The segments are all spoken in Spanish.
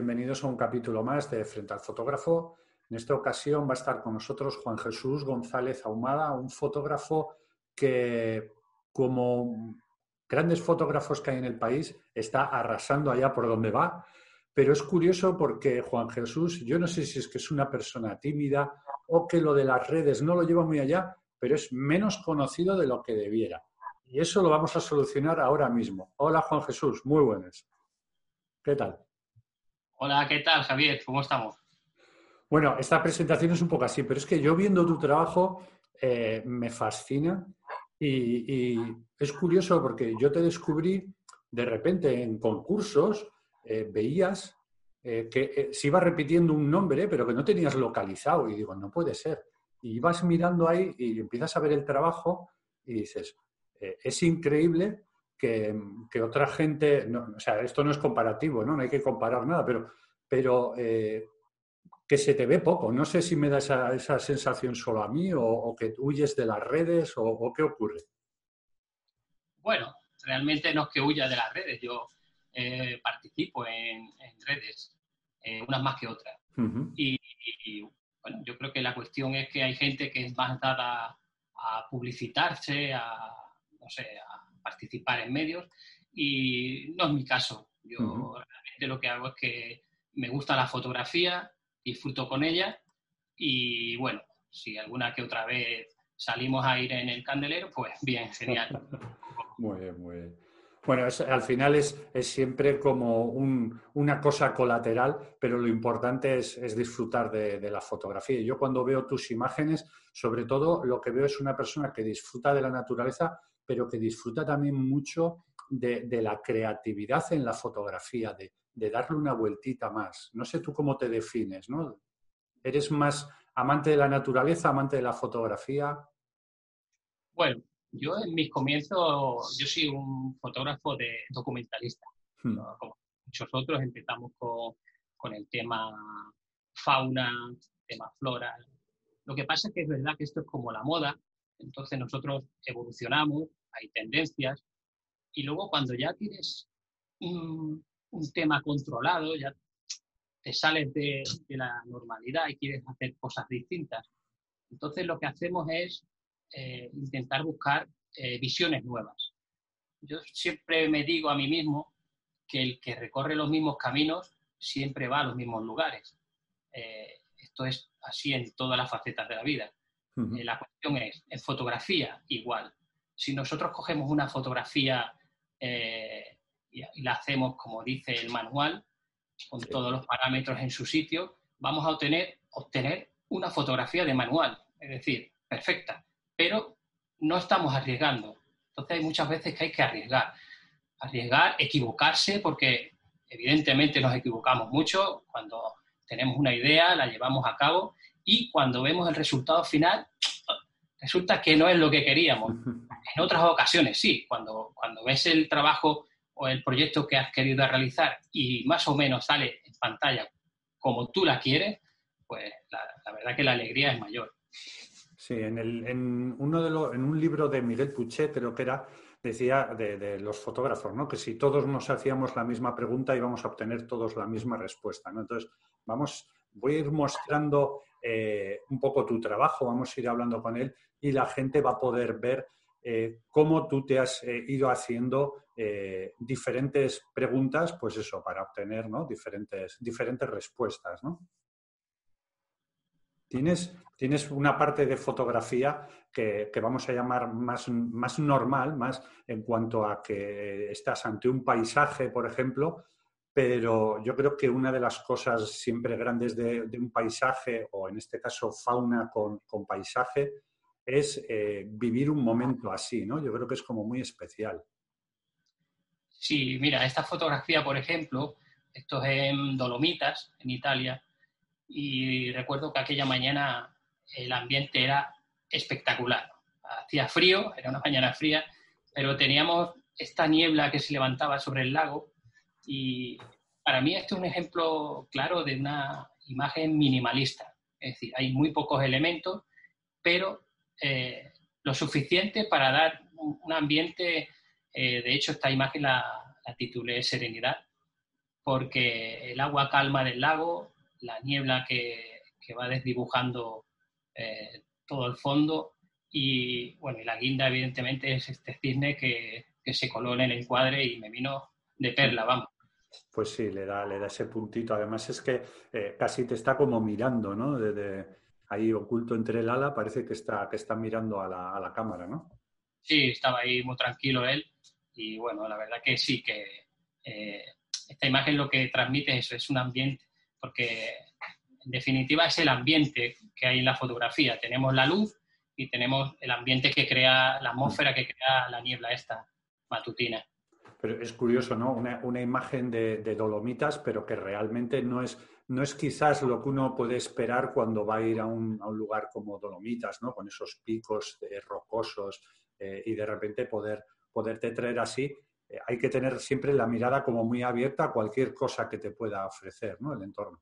bienvenidos a un capítulo más de Frente al Fotógrafo. En esta ocasión va a estar con nosotros Juan Jesús González Ahumada, un fotógrafo que, como grandes fotógrafos que hay en el país, está arrasando allá por donde va. Pero es curioso porque Juan Jesús, yo no sé si es que es una persona tímida o que lo de las redes no lo lleva muy allá, pero es menos conocido de lo que debiera. Y eso lo vamos a solucionar ahora mismo. Hola Juan Jesús, muy buenas. ¿Qué tal? Hola, ¿qué tal Javier? ¿Cómo estamos? Bueno, esta presentación es un poco así, pero es que yo viendo tu trabajo eh, me fascina y, es curioso porque yo te descubrí de repente en concursos, eh, veías eh, que se iba repitiendo un nombre, pero que no tenías localizado. Y digo, no puede ser. Y vas mirando ahí y empiezas a ver el trabajo y dices, es increíble que, otra gente, o sea, esto no es comparativo, ¿no? no hay que comparar nada, pero, pero que se te ve poco. No sé si me da esa, esa sensación solo a mí o, que huyes de las redes o, qué ocurre. Bueno, realmente no es que huya de las redes. Yo eh, participo en, redes, eh, unas más que otras. y, bueno, yo creo que la cuestión es que hay gente que es más dada a publicitarse, a, no sé, a participar en medios y no es mi caso. Yo realmente lo que hago es que me gusta la fotografía, disfruto con ella y bueno, si alguna que otra vez salimos a ir en el candelero, pues bien, genial. muy bien, muy bien. Bueno, al final es, es siempre como una cosa colateral, pero lo importante es, disfrutar de, la fotografía. Yo cuando veo tus imágenes, sobre todo lo que veo es una persona que disfruta de la naturaleza, pero que disfruta también mucho de, de la creatividad en la fotografía, de, de darle una vueltita más. No sé tú cómo te defines, ¿no? ¿Eres más amante de la naturaleza, amante de la fotografía? Bueno, yo en mis comienzos, yo soy un fotógrafo de documentalista. Hmm. Como muchos otros empezamos con, el tema fauna, tema flora. Lo que pasa es que es verdad que esto es como la moda, entonces nosotros evolucionamos, hay tendencias, y luego cuando ya tienes un, un tema controlado, ya te sales de, la normalidad y quieres hacer cosas distintas. Entonces lo que hacemos es eh, intentar buscar eh, visiones nuevas. Yo siempre me digo a mí mismo que el que recorre los mismos caminos siempre va a los mismos lugares. Eh, esto es así en todas las facetas de la vida. la cuestión es, en fotografía, igual. Si nosotros cogemos una fotografía y, la hacemos como dice el manual, con todos los parámetros en su sitio, vamos a obtener, obtener una fotografía de manual, es decir, perfecta, pero no estamos arriesgando. Entonces hay muchas veces que hay que arriesgar. Arriesgar, equivocarse, porque evidentemente nos equivocamos mucho cuando tenemos una idea, la llevamos a cabo y cuando vemos el resultado final, resulta que no es lo que queríamos. En otras ocasiones sí, cuando, cuando ves el trabajo o el proyecto que has querido realizar y más o menos sale en pantalla como tú la quieres, pues la, verdad que la alegría es mayor. Sí, en, el, en, uno de los, en un libro de Miguel Puchet, creo que era, decía de, los fotógrafos, ¿no? Que si todos nos hacíamos la misma pregunta íbamos a obtener todos la misma respuesta, ¿no? Entonces, vamos, voy a ir mostrando eh, un poco tu trabajo, vamos a ir hablando con él y la gente va a poder ver eh, cómo tú te has eh, ido haciendo diferentes preguntas, pues eso, para obtener diferentes, diferentes respuestas. Tienes, tienes una parte de fotografía que, vamos a llamar más, más, normal, más en cuanto a que estás ante un paisaje, por ejemplo, pero yo creo que una de las cosas siempre grandes de, un paisaje, o en este caso fauna con, paisaje, es eh, vivir un momento así, ¿no? Yo creo que es como muy especial. Sí, mira, esta fotografía, por ejemplo, esto es en Dolomitas, en Italia, y recuerdo que aquella mañana el ambiente era espectacular. Hacía frío, era una mañana fría, pero teníamos esta niebla que se levantaba sobre el lago y para mí esto es un ejemplo claro de una imagen minimalista. Es decir, hay muy pocos elementos, pero eh, lo suficiente para dar un, ambiente, eh, de hecho esta imagen la, titulé Serenidad, porque el agua calma del lago, la niebla que, que va desdibujando eh, todo el fondo y bueno, y la guinda evidentemente es este cisne que, que se coló en el encuadre y me vino de perla, vamos. Pues sí, le da, le da ese puntito. Además es que eh, casi te está como mirando, ¿no? Desde ahí oculto entre el ala, parece que está, que está mirando a la, a la cámara, ¿no? Sí, estaba ahí muy tranquilo él y bueno, la verdad que sí, que eh, esta imagen lo que transmite es, es un ambiente, porque en definitiva es el ambiente que hay en la fotografía. Tenemos la luz y tenemos el ambiente que crea, la atmósfera que crea la niebla esta matutina. Pero es curioso, ¿no? Una, imagen de, Dolomitas, pero que realmente no es, no es quizás lo que uno puede esperar cuando va a ir a un, lugar como Dolomitas, ¿no? Con esos picos rocosos eh, y de repente poder, poderte traer así. Eh, hay que tener siempre la mirada como muy abierta a cualquier cosa que te pueda ofrecer, ¿no? El entorno.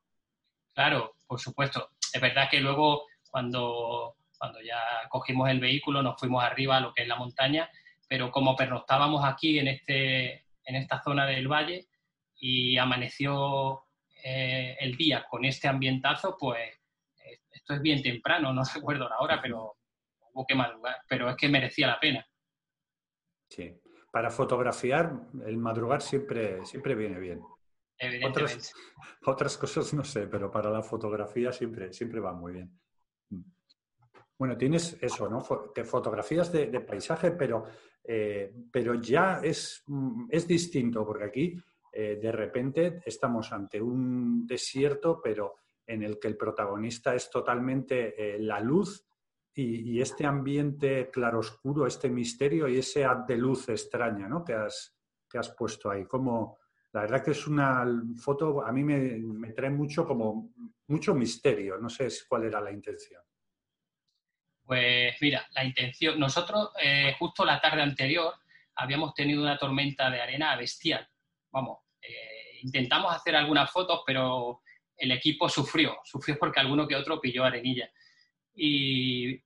Claro, por supuesto. Es verdad que luego cuando, cuando ya cogimos el vehículo nos fuimos arriba a lo que es la montaña pero como pernoctábamos aquí en, este, en esta zona del valle y amaneció eh, el día con este ambientazo, pues eh, esto es bien temprano, no recuerdo la hora, pero hubo que madrugar, pero es que merecía la pena. Sí, para fotografiar el madrugar siempre, siempre viene bien. Evidentemente. Otras, otras cosas no sé, pero para la fotografía siempre, siempre va muy bien. Bueno, tienes eso, ¿no? Te fotografías de, de paisaje, pero eh, pero ya es, mm, es, distinto, porque aquí eh, de repente estamos ante un desierto, pero en el que el protagonista es totalmente eh, la luz y, este ambiente claroscuro, este misterio y ese haz de luz extraña ¿no? que, has, que has puesto ahí. Como, la verdad que es una foto, a mí me, me trae mucho como mucho misterio, no sé cuál era la intención. Pues mira, la intención, nosotros eh, justo la tarde anterior habíamos tenido una tormenta de arena bestial. Vamos, eh, intentamos hacer algunas fotos, pero el equipo sufrió, sufrió porque alguno que otro pilló arenilla. Y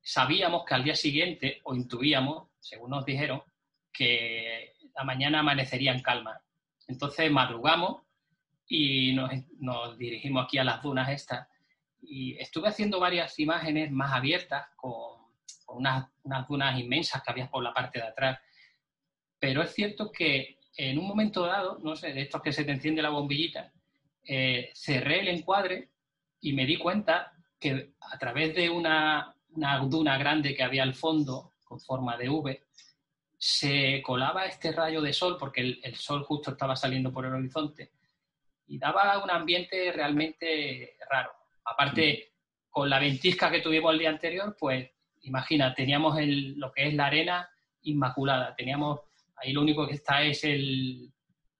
sabíamos que al día siguiente, o intuíamos, según nos dijeron, que la mañana amanecería en calma. Entonces madrugamos y nos, nos dirigimos aquí a las dunas estas y estuve haciendo varias imágenes más abiertas con, unas, dunas inmensas que había por la parte de atrás. Pero es cierto que en un momento dado, no sé, de estos que se te enciende la bombillita, eh, cerré el encuadre y me di cuenta que a través de una, una duna grande que había al fondo, con forma de V, se colaba este rayo de sol, porque el, sol justo estaba saliendo por el horizonte, y daba un ambiente realmente raro. Aparte, con la ventisca que tuvimos el día anterior, pues imagina, teníamos el, lo que es la arena inmaculada. Teníamos, ahí lo único que está es el,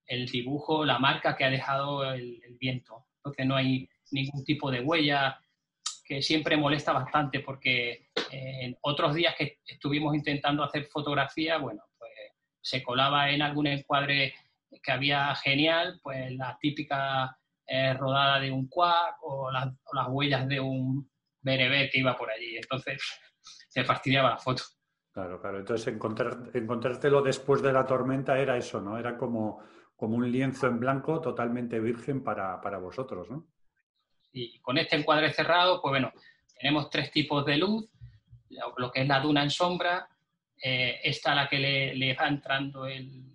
el dibujo, la marca que ha dejado el, el, viento. Entonces no hay ningún tipo de huella que siempre molesta bastante porque eh, en otros días que estuvimos intentando hacer fotografía, bueno, pues se colaba en algún encuadre que había genial, pues la típica eh, rodada de un cuac o, las huellas de un berebé que iba por allí. Entonces se fastidiaba la foto. Claro, claro. Entonces encontrar, encontrártelo después de la tormenta era eso, ¿no? Era como, como un lienzo en blanco totalmente virgen para, para vosotros, ¿no? Y con este encuadre cerrado, pues bueno, tenemos tres tipos de luz, lo que es la duna en sombra, eh, esta a la que le, le va entrando el,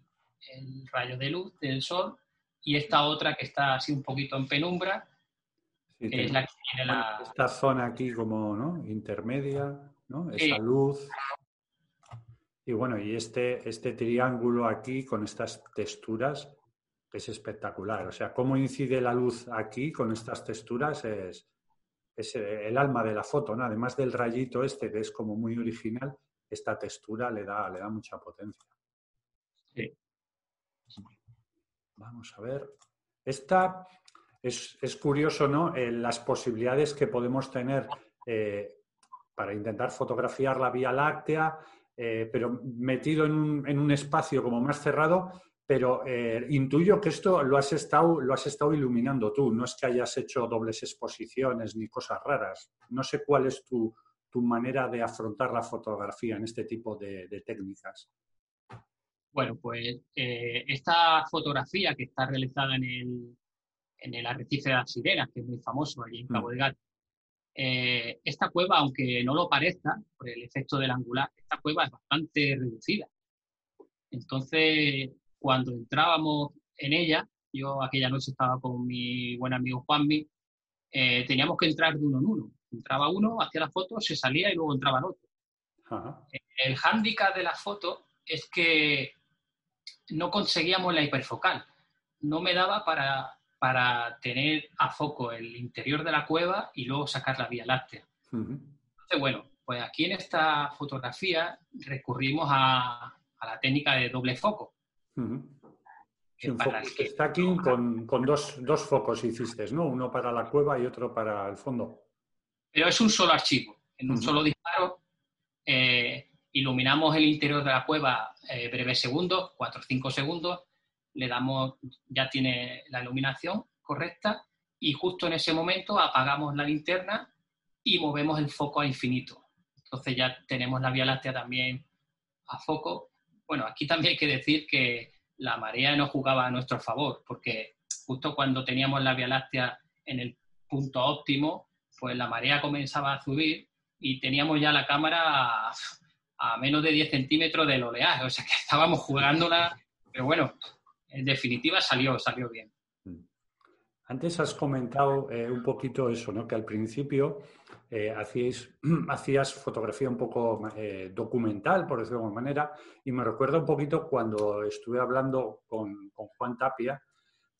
el, rayo de luz del sol y esta otra que está así un poquito en penumbra, que es la que tiene la... Esta zona aquí como, ¿no? Intermedia, ¿no? Esa luz. Y bueno, y este, este triángulo aquí con estas texturas es espectacular. O sea, cómo incide la luz aquí con estas texturas es, es el alma de la foto, ¿no? Además del rayito este, que es como muy original, esta textura le da, le da mucha potencia. Sí. Vamos a ver. Esta es, curioso, ¿no? Eh, las posibilidades que podemos tener eh, para intentar fotografiar la Vía Láctea, eh, pero metido en un, espacio como más cerrado, pero intuyo que esto lo has, estado, lo has estado iluminando tú, no es que hayas hecho dobles exposiciones ni cosas raras. No sé cuál es tu, manera de afrontar la fotografía en este tipo de técnicas. Bueno, pues eh, esta fotografía que está realizada en el, en el arrecife de las sirenas, que es muy famoso allí en Cabo mm. de Gata, eh, esta cueva, aunque no lo parezca, por el efecto del angular, esta cueva es bastante reducida. Entonces, cuando entrábamos en ella, yo aquella noche estaba con mi buen amigo Juanmi, eh, teníamos que entrar de uno en uno. Entraba uno, hacía la foto, se salía y luego entraba el otro. El hándicap de la foto es que no conseguíamos la hiperfocal. No me daba para para tener a foco el interior de la cueva y luego sacar la Vía Láctea. Entonces, bueno, pues aquí en esta fotografía recurrimos a, la técnica de doble foco. Está aquí con, dos, dos, focos hiciste, ¿no? Uno para la cueva y otro para el fondo. Pero es un solo archivo. En un solo disparo eh, iluminamos el interior de la cueva eh, breves segundos, 4 o 5 segundos, le damos, ya tiene la iluminación correcta y justo en ese momento apagamos la linterna y movemos el foco a infinito. Entonces ya tenemos la Vía Láctea también a foco. Bueno, aquí también hay que decir que la marea no jugaba a nuestro favor, porque justo cuando teníamos la Vía Láctea en el punto óptimo, pues la marea comenzaba a subir y teníamos ya la cámara a, menos de 10 centímetros del oleaje, o sea que estábamos jugándola, pero bueno, en definitiva salió, salió bien. Mm. Antes has comentado eh, un poquito eso, ¿no? Que al principio eh, hacías fotografía un poco eh, documental, por decirlo de alguna manera, y me recuerda un poquito cuando estuve hablando con, Juan Tapia,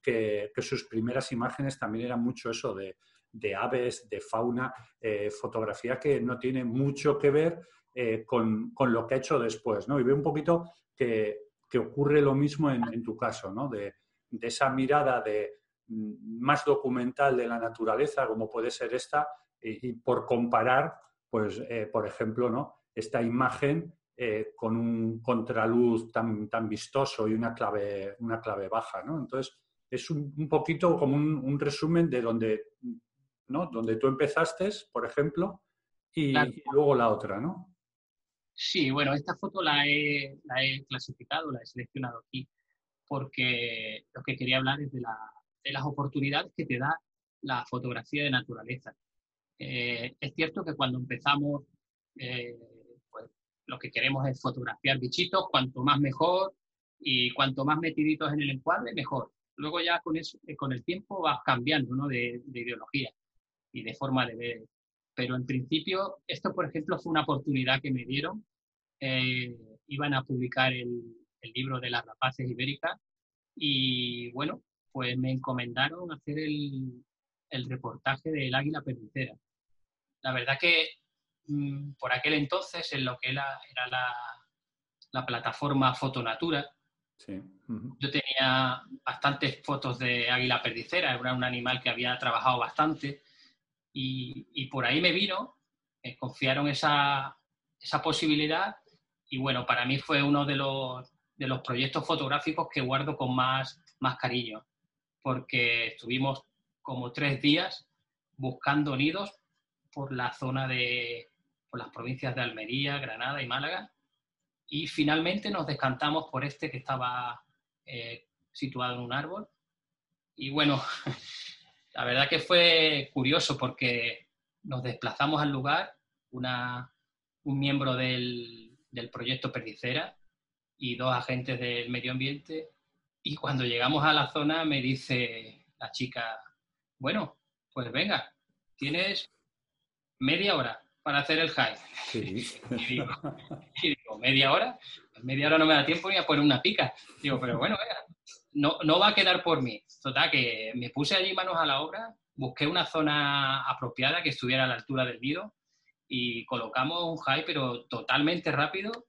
que, sus primeras imágenes también eran mucho eso de, aves, de fauna, fotografía que no tiene mucho que ver con, con, lo que ha hecho después, ¿no? Y veo un poquito que que ocurre lo mismo en, tu caso, ¿no? De, esa mirada de mm, más documental de la naturaleza, como puede ser esta, y, por comparar, pues, eh, por ejemplo, ¿no? Esta imagen eh, con un contraluz tan, tan vistoso y una clave, una clave baja, ¿no? Entonces, es un, poquito como un, resumen de donde, ¿no? Donde tú empezaste, por ejemplo, y, y luego la otra, ¿no? Sí, bueno, esta foto la he, la he clasificado, la he seleccionado aquí, porque lo que quería hablar es de, la, de las oportunidades que te da la fotografía de naturaleza. Eh, es cierto que cuando empezamos, eh, pues lo que queremos es fotografiar bichitos, cuanto más mejor, y cuanto más metiditos en el encuadre, mejor. Luego ya con, eh, el tiempo vas cambiando ¿no? de ideología y de forma de ver pero en principio, esto, por ejemplo, fue una oportunidad que me dieron. Eh, iban a publicar el, libro de las rapaces ibéricas y, bueno, pues me encomendaron hacer el, reportaje del águila pernicera. La verdad que mm, por aquel entonces, en lo que era, era la, plataforma Fotonatura, yo tenía bastantes fotos de águila perdicera, era un animal que había trabajado bastante y, por ahí me vino, me confiaron esa, esa, posibilidad y bueno, para mí fue uno de los, de los proyectos fotográficos que guardo con más, más cariño, porque estuvimos como tres días buscando nidos por la zona de por las provincias de Almería, Granada y Málaga y finalmente nos descantamos por este que estaba eh, situado en un árbol. Y bueno La verdad que fue curioso porque nos desplazamos al lugar, una, un miembro del, del proyecto Perdicera y dos agentes del medio ambiente. Y cuando llegamos a la zona me dice la chica, bueno, pues venga, tienes media hora para hacer el high. y, digo, ¿media hora? Pues media hora no me da tiempo ni a poner una pica. Digo, pero bueno, venga, no, no va a quedar por mí. Total, que me puse allí manos a la obra, busqué una zona apropiada que estuviera a la altura del nido y colocamos un high, pero totalmente rápido.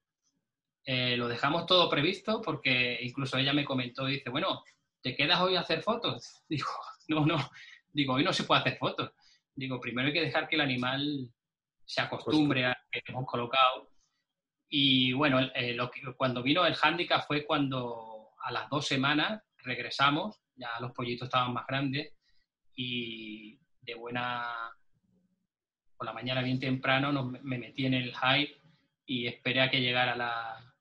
Eh, lo dejamos todo previsto porque incluso ella me comentó, dice, bueno, ¿te quedas hoy a hacer fotos? Digo, no, no, digo, hoy no se puede hacer fotos. Digo, primero hay que dejar que el animal se acostumbre a que hemos colocado. Y bueno, eh, lo que, cuando vino el handicap fue cuando a las dos semanas regresamos, ya los pollitos estaban más grandes y de buena, por la mañana bien temprano me metí en el hype y esperé a que llegara la,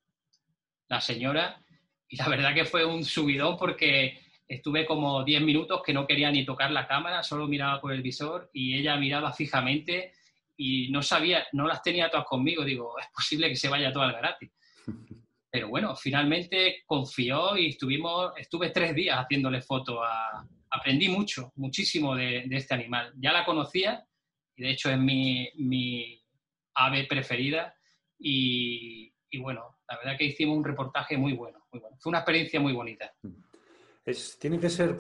la señora y la verdad que fue un subidón porque estuve como 10 minutos que no quería ni tocar la cámara, solo miraba por el visor y ella miraba fijamente y no sabía, no las tenía todas conmigo. Digo, es posible que se vaya todo al garate. Pero bueno, finalmente confió y estuvimos, estuve tres días haciéndole foto a... Aprendí mucho, muchísimo de, este animal. Ya la conocía y de hecho es mi, ave preferida y, bueno, la verdad que hicimos un reportaje muy bueno, muy bueno. Fue una experiencia muy bonita. Es, tiene que ser,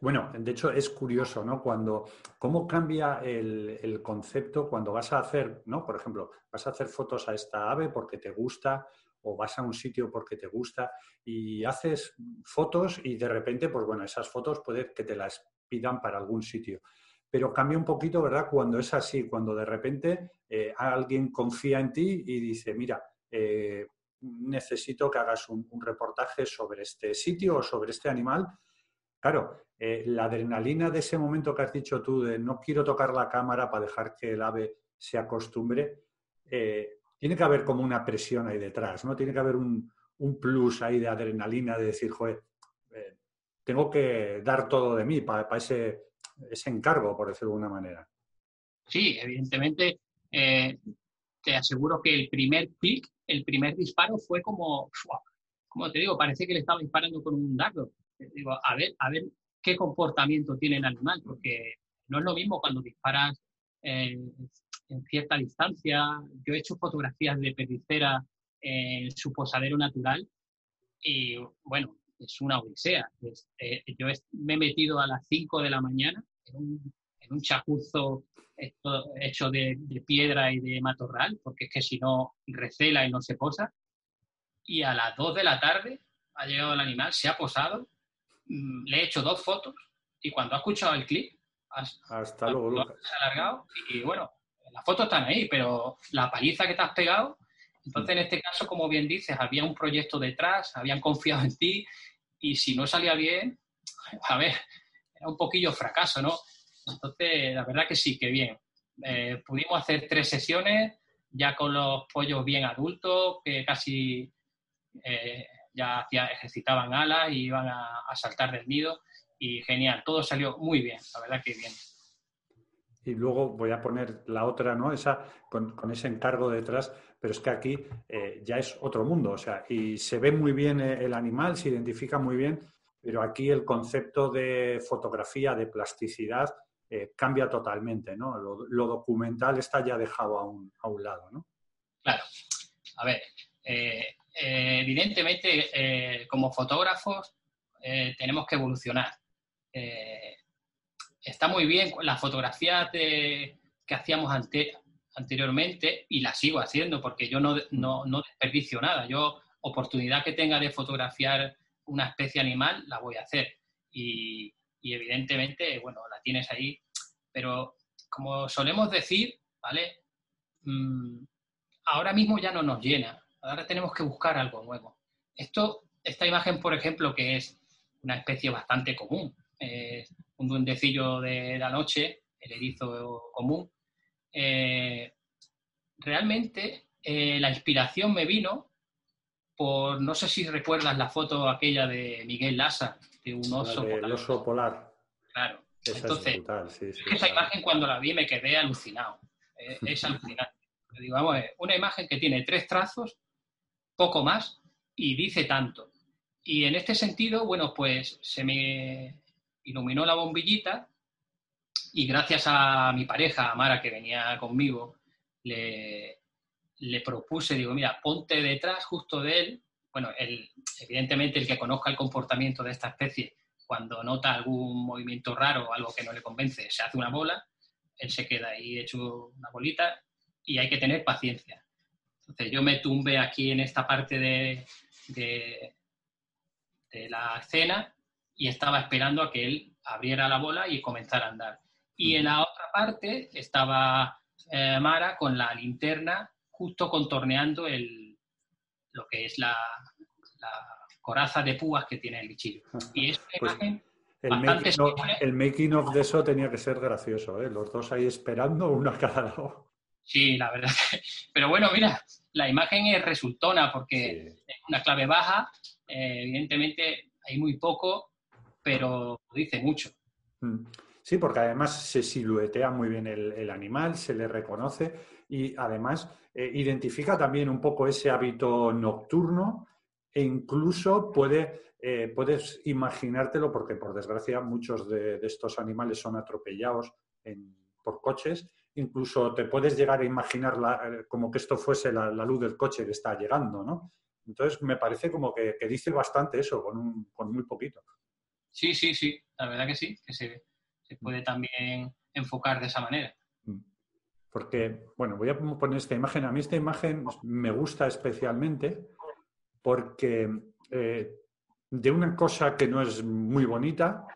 bueno, de hecho es curioso, ¿no? Cuando, cómo cambia el, concepto cuando vas a hacer, ¿no? Por ejemplo, vas a hacer fotos a esta ave porque te gusta o vas a un sitio porque te gusta y haces fotos y de repente, pues bueno, esas fotos puede que te las pidan para algún sitio. Pero cambia un poquito, ¿verdad? Cuando es así, cuando de repente eh, alguien confía en ti y dice, mira, eh, necesito que hagas un, reportaje sobre este sitio o sobre este animal. Claro, eh, la adrenalina de ese momento que has dicho tú de no quiero tocar la cámara para dejar que el ave se acostumbre, tiene que haber como una presión ahí detrás, ¿no? Tiene que haber un, plus ahí de adrenalina de decir, joder, tengo que dar todo de mí para, ese, ese, encargo, por decirlo de alguna manera. Sí, evidentemente, te aseguro que el primer clic el primer disparo fue como, como te digo, parece que le estaba disparando con un dardo. Digo, a ver, a ver qué comportamiento tiene el animal, porque no es lo mismo cuando disparas en cierta distancia. Yo he hecho fotografías de perdicera en su posadero natural y bueno, es una odisea. Eh, yo me he metido a las 5 de la mañana en un, en un chacuzo hecho de, piedra y de matorral, porque es que si no recela y no se posa. Y a las 2 de la tarde ha llegado el animal, se ha posado, mm, le he hecho dos fotos y cuando ha escuchado el clip, hasta luego, ha alargado y bueno, las fotos están ahí, pero la paliza que te has pegado, entonces en este caso, como bien dices, había un proyecto detrás, habían confiado en ti y si no salía bien, a ver, era un poquillo fracaso, ¿no? Entonces, la verdad que sí, que bien. Eh, pudimos hacer tres sesiones ya con los pollos bien adultos, que casi eh, ya hacía, ejercitaban alas y iban a, saltar del nido. Y genial, todo salió muy bien, la verdad que bien. Y luego voy a poner la otra, ¿no? Esa, con, ese encargo detrás, pero es que aquí eh, ya es otro mundo, o sea, y se ve muy bien el animal, se identifica muy bien, pero aquí el concepto de fotografía, de plasticidad, eh, cambia totalmente, ¿no? Lo, documental está ya dejado a un, a un, lado, ¿no? Claro. A ver, eh, eh, evidentemente como fotógrafos tenemos que evolucionar. Está muy bien las fotografías que hacíamos anteriormente y las sigo haciendo porque yo no, no, no desperdicio nada. Yo, oportunidad que tenga de fotografiar una especie animal, la voy a hacer. Y, y evidentemente, bueno, la tienes ahí, pero como solemos decir, ¿vale? Mm, ahora mismo ya no nos llena, ahora tenemos que buscar algo nuevo. Esto, esta imagen, por ejemplo, que es una especie bastante común, un duendecillo de la noche, el erizo común, eh, realmente eh, la inspiración me vino por, no sé si recuerdas la foto aquella de Miguel Lassa, de un oso polar. oso polar. Claro. Entonces, esa imagen cuando la vi me quedé alucinado. Eh, es, alucinante. Digo, vamos una imagen que tiene tres trazos, poco más, y dice tanto. Y en este sentido, bueno, pues se me iluminó la bombillita y gracias a mi pareja, Amara, que venía conmigo, le, le propuse, digo, mira, ponte detrás justo de él bueno, el, evidentemente el que conozca el comportamiento de esta especie, cuando nota algún movimiento raro o algo que no le convence, se hace una bola, él se queda ahí hecho una bolita y hay que tener paciencia. Entonces yo me tumbé aquí en esta parte de, de, la escena y estaba esperando a que él abriera la bola y comenzara a andar. Y en la otra parte estaba eh, Mara con la linterna justo contorneando el, lo que es la, coraza de púas que tiene el bichillo. Y es una pues imagen el making, of, de eso tenía que ser gracioso, ¿eh? los dos ahí esperando, uno a cada lado. Sí, la verdad. Pero bueno, mira, la imagen es resultona porque es una clave baja eh, evidentemente hay muy poco, pero dice mucho. Mm. Sí, porque además se siluetea muy bien el, animal, se le reconoce y además eh, identifica también un poco ese hábito nocturno e incluso eh, puedes imaginártelo, porque por desgracia muchos de, estos animales son atropellados por coches, incluso te puedes llegar a imaginar eh, como que esto fuese la, luz del coche que está llegando, ¿no? Entonces me parece como que, dice bastante eso con, con muy poquito. Sí, sí, sí, la verdad que sí, que se, se puede también enfocar de esa manera. Mm. Porque, bueno, voy a poner esta imagen. A mí esta imagen me gusta especialmente porque eh, de una cosa que no es muy bonita,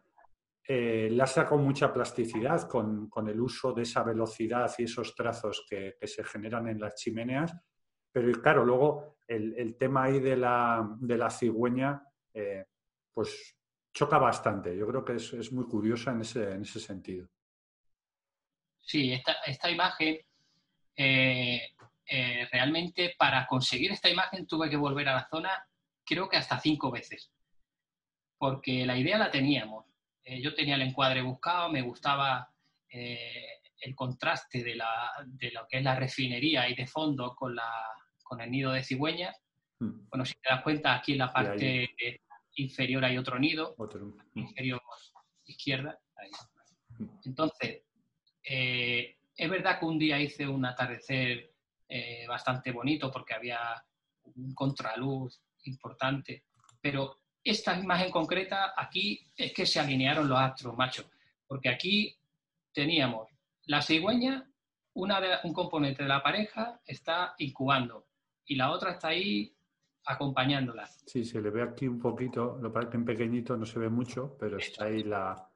eh, la saco mucha plasticidad con, el uso de esa velocidad y esos trazos que, se generan en las chimeneas. Pero claro, luego el, tema ahí de la, de la cigüeña, eh, pues choca bastante. Yo creo que es, muy curiosa en ese, en ese sentido. Sí, esta, esta imagen, eh, eh, realmente para conseguir esta imagen tuve que volver a la zona, creo que hasta cinco veces, porque la idea la teníamos. Eh, yo tenía el encuadre buscado, me gustaba el contraste de, la, de, lo que es la refinería y de fondo con, la, con el nido de cigüeña. Hmm. Bueno, si te das cuenta, aquí en la parte inferior hay otro nido, otro. inferior izquierda. Entonces, eh, es verdad que un día hice un atardecer eh, bastante bonito porque había un contraluz importante, pero esta imagen concreta aquí es que se alinearon los astros, macho, porque aquí teníamos la cigüeña, una de, un componente de la pareja está incubando y la otra está ahí acompañándola. Sí, se le ve aquí un poquito, lo parece en pequeñito, no se ve mucho, pero está ahí la...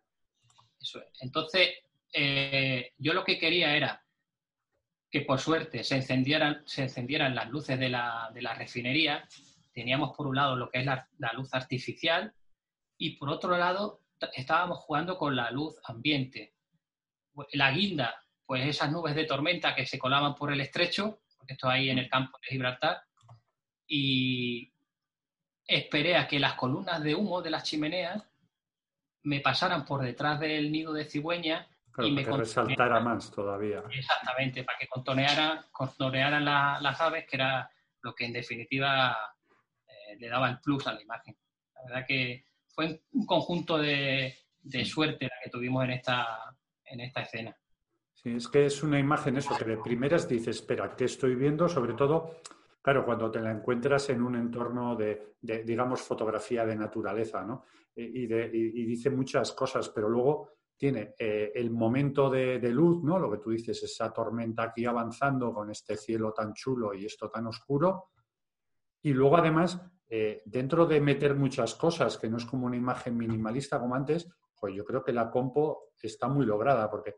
Eso es. Entonces, eh, yo lo que quería era que por suerte se encendieran, se encendieran las luces de la, de la refinería. Teníamos por un lado lo que es la, la luz artificial y por otro lado estábamos jugando con la luz ambiente. La guinda, pues esas nubes de tormenta que se colaban por el estrecho, porque esto ahí en el campo de Gibraltar, y esperé a que las columnas de humo de las chimeneas me pasaran por detrás del nido de cigüeña y me que resaltara más todavía. Exactamente, para que contonearan, contonearan las aves, que era lo que en definitiva eh, le daba el plus a la imagen. La verdad que fue un conjunto de, de suerte la que tuvimos en esta, en esta escena. Sí, es que es una imagen eso, que de primeras dices, espera, ¿qué estoy viendo? Sobre todo Claro, cuando te la encuentras en un entorno de, digamos, fotografía de naturaleza, ¿no? Y, dice muchas cosas, pero luego tiene eh, el momento de, luz, ¿no? Lo que tú dices, esa tormenta aquí avanzando con este cielo tan chulo y esto tan oscuro. Y luego, además, eh, dentro de meter muchas cosas, que no es como una imagen minimalista como antes, pues yo creo que la compo está muy lograda, porque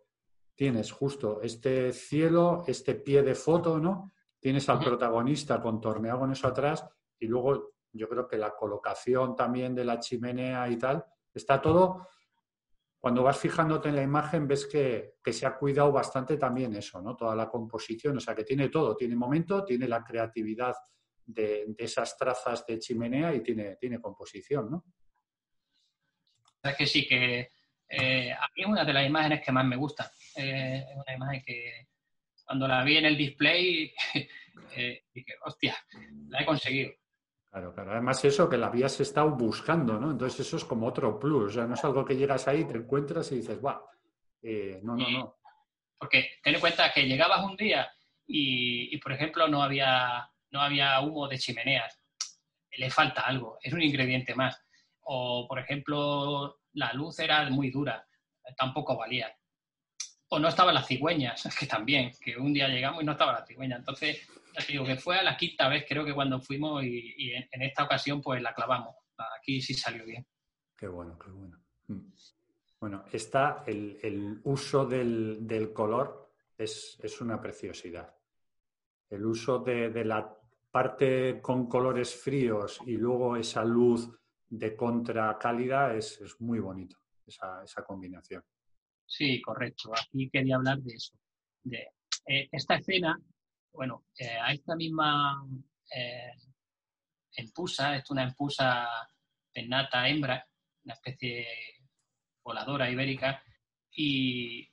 tienes justo este cielo, este pie de foto, ¿no? Tienes al protagonista contorneado con eso atrás y luego yo creo que la colocación también de la chimenea y tal, está todo, cuando vas fijándote en la imagen ves que, se ha cuidado bastante también eso, ¿no? Toda la composición, o sea que tiene todo, tiene momento, tiene la creatividad de, esas trazas de chimenea y tiene, tiene composición, ¿no? Es que sí, que eh, a mí es una de las imágenes que más me gusta. Eh, es una imagen que, cuando la vi en el display, eh, dije, hostia, la he conseguido. Claro, claro. Además eso, que la habías estado buscando, ¿no? Entonces eso es como otro plus. O sea, no es algo que llegas ahí, te encuentras y dices, va, eh, no, no, no. Porque ten en cuenta que llegabas un día y, por ejemplo, no había, no había humo de chimeneas. Le falta algo, es un ingrediente más. O, por ejemplo, la luz era muy dura, tampoco valía o no estaban las cigüeñas, que también, que un día llegamos y no estaba la cigüeña. Entonces, te digo que fue a la quinta vez, creo que cuando fuimos y, en, esta ocasión pues la clavamos. Aquí sí salió bien. Qué bueno, qué bueno. Mm. Bueno, está el, uso del, color es, una preciosidad. El uso de, la parte con colores fríos y luego esa luz de contra cálida es, muy bonito, esa combinación. Sí, correcto. Aquí quería hablar de eso. De eh, esta escena, bueno, eh, a esta misma, eh, empusa, es una empusa pennata hembra, una especie voladora ibérica, y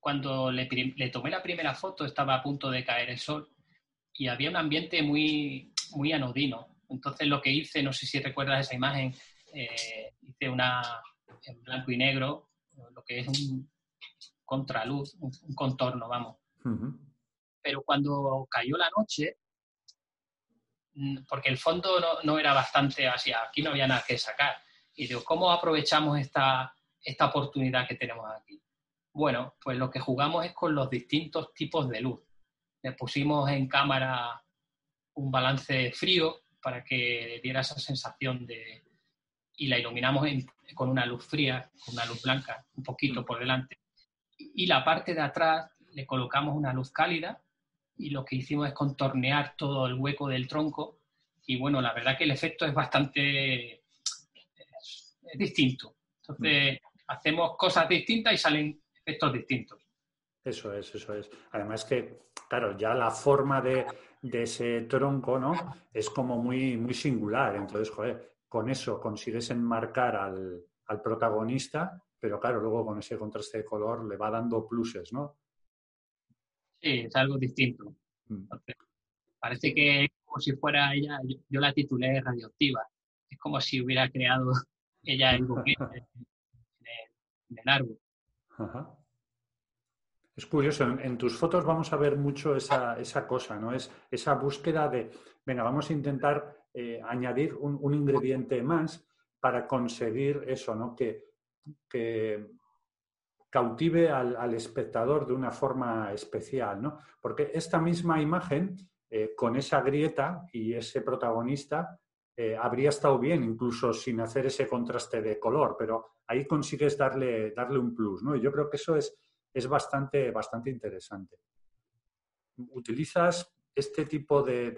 cuando le, le, tomé la primera foto estaba a punto de caer el sol y había un ambiente muy, muy anodino. Entonces lo que hice, no sé si recuerdas esa imagen, eh, hice una en blanco y negro, lo que es un contraluz, un, contorno, vamos. Pero cuando cayó la noche, mm, porque el fondo no, no, era bastante así, aquí no había nada que sacar. Y digo, ¿cómo aprovechamos esta, esta oportunidad que tenemos aquí? Bueno, pues lo que jugamos es con los distintos tipos de luz. Le pusimos en cámara un balance frío para que diera esa sensación de... y la iluminamos con una luz fría, con una luz blanca, un poquito por delante. Y la parte de atrás le colocamos una luz cálida y lo que hicimos es contornear todo el hueco del tronco y bueno, la verdad que el efecto es bastante distinto. Entonces, hacemos cosas distintas y salen efectos distintos. Eso es, eso es. Además que, claro, ya la forma de, ese tronco, ¿no? Es como muy, muy singular. Entonces, joder, con eso consigues enmarcar al, al protagonista, pero claro, luego con ese contraste de color le va dando pluses, ¿no? Sí, es algo distinto. Mm. parece que es como si fuera ella, yo, la titulé radioactiva. Es como si hubiera creado ella el buque en, el árbol. Es curioso, en, tus fotos vamos a ver mucho esa, cosa, ¿no? Es esa búsqueda de, venga, vamos a intentar eh, añadir un, ingrediente más para conseguir eso, ¿no? Que, que cautive al, espectador de una forma especial, ¿no? Porque esta misma imagen, eh, con esa grieta y ese protagonista, eh, habría estado bien, incluso sin hacer ese contraste de color, pero ahí consigues darle, darle un plus, ¿no? Y yo creo que eso es, es bastante, bastante interesante. Utilizas este tipo de,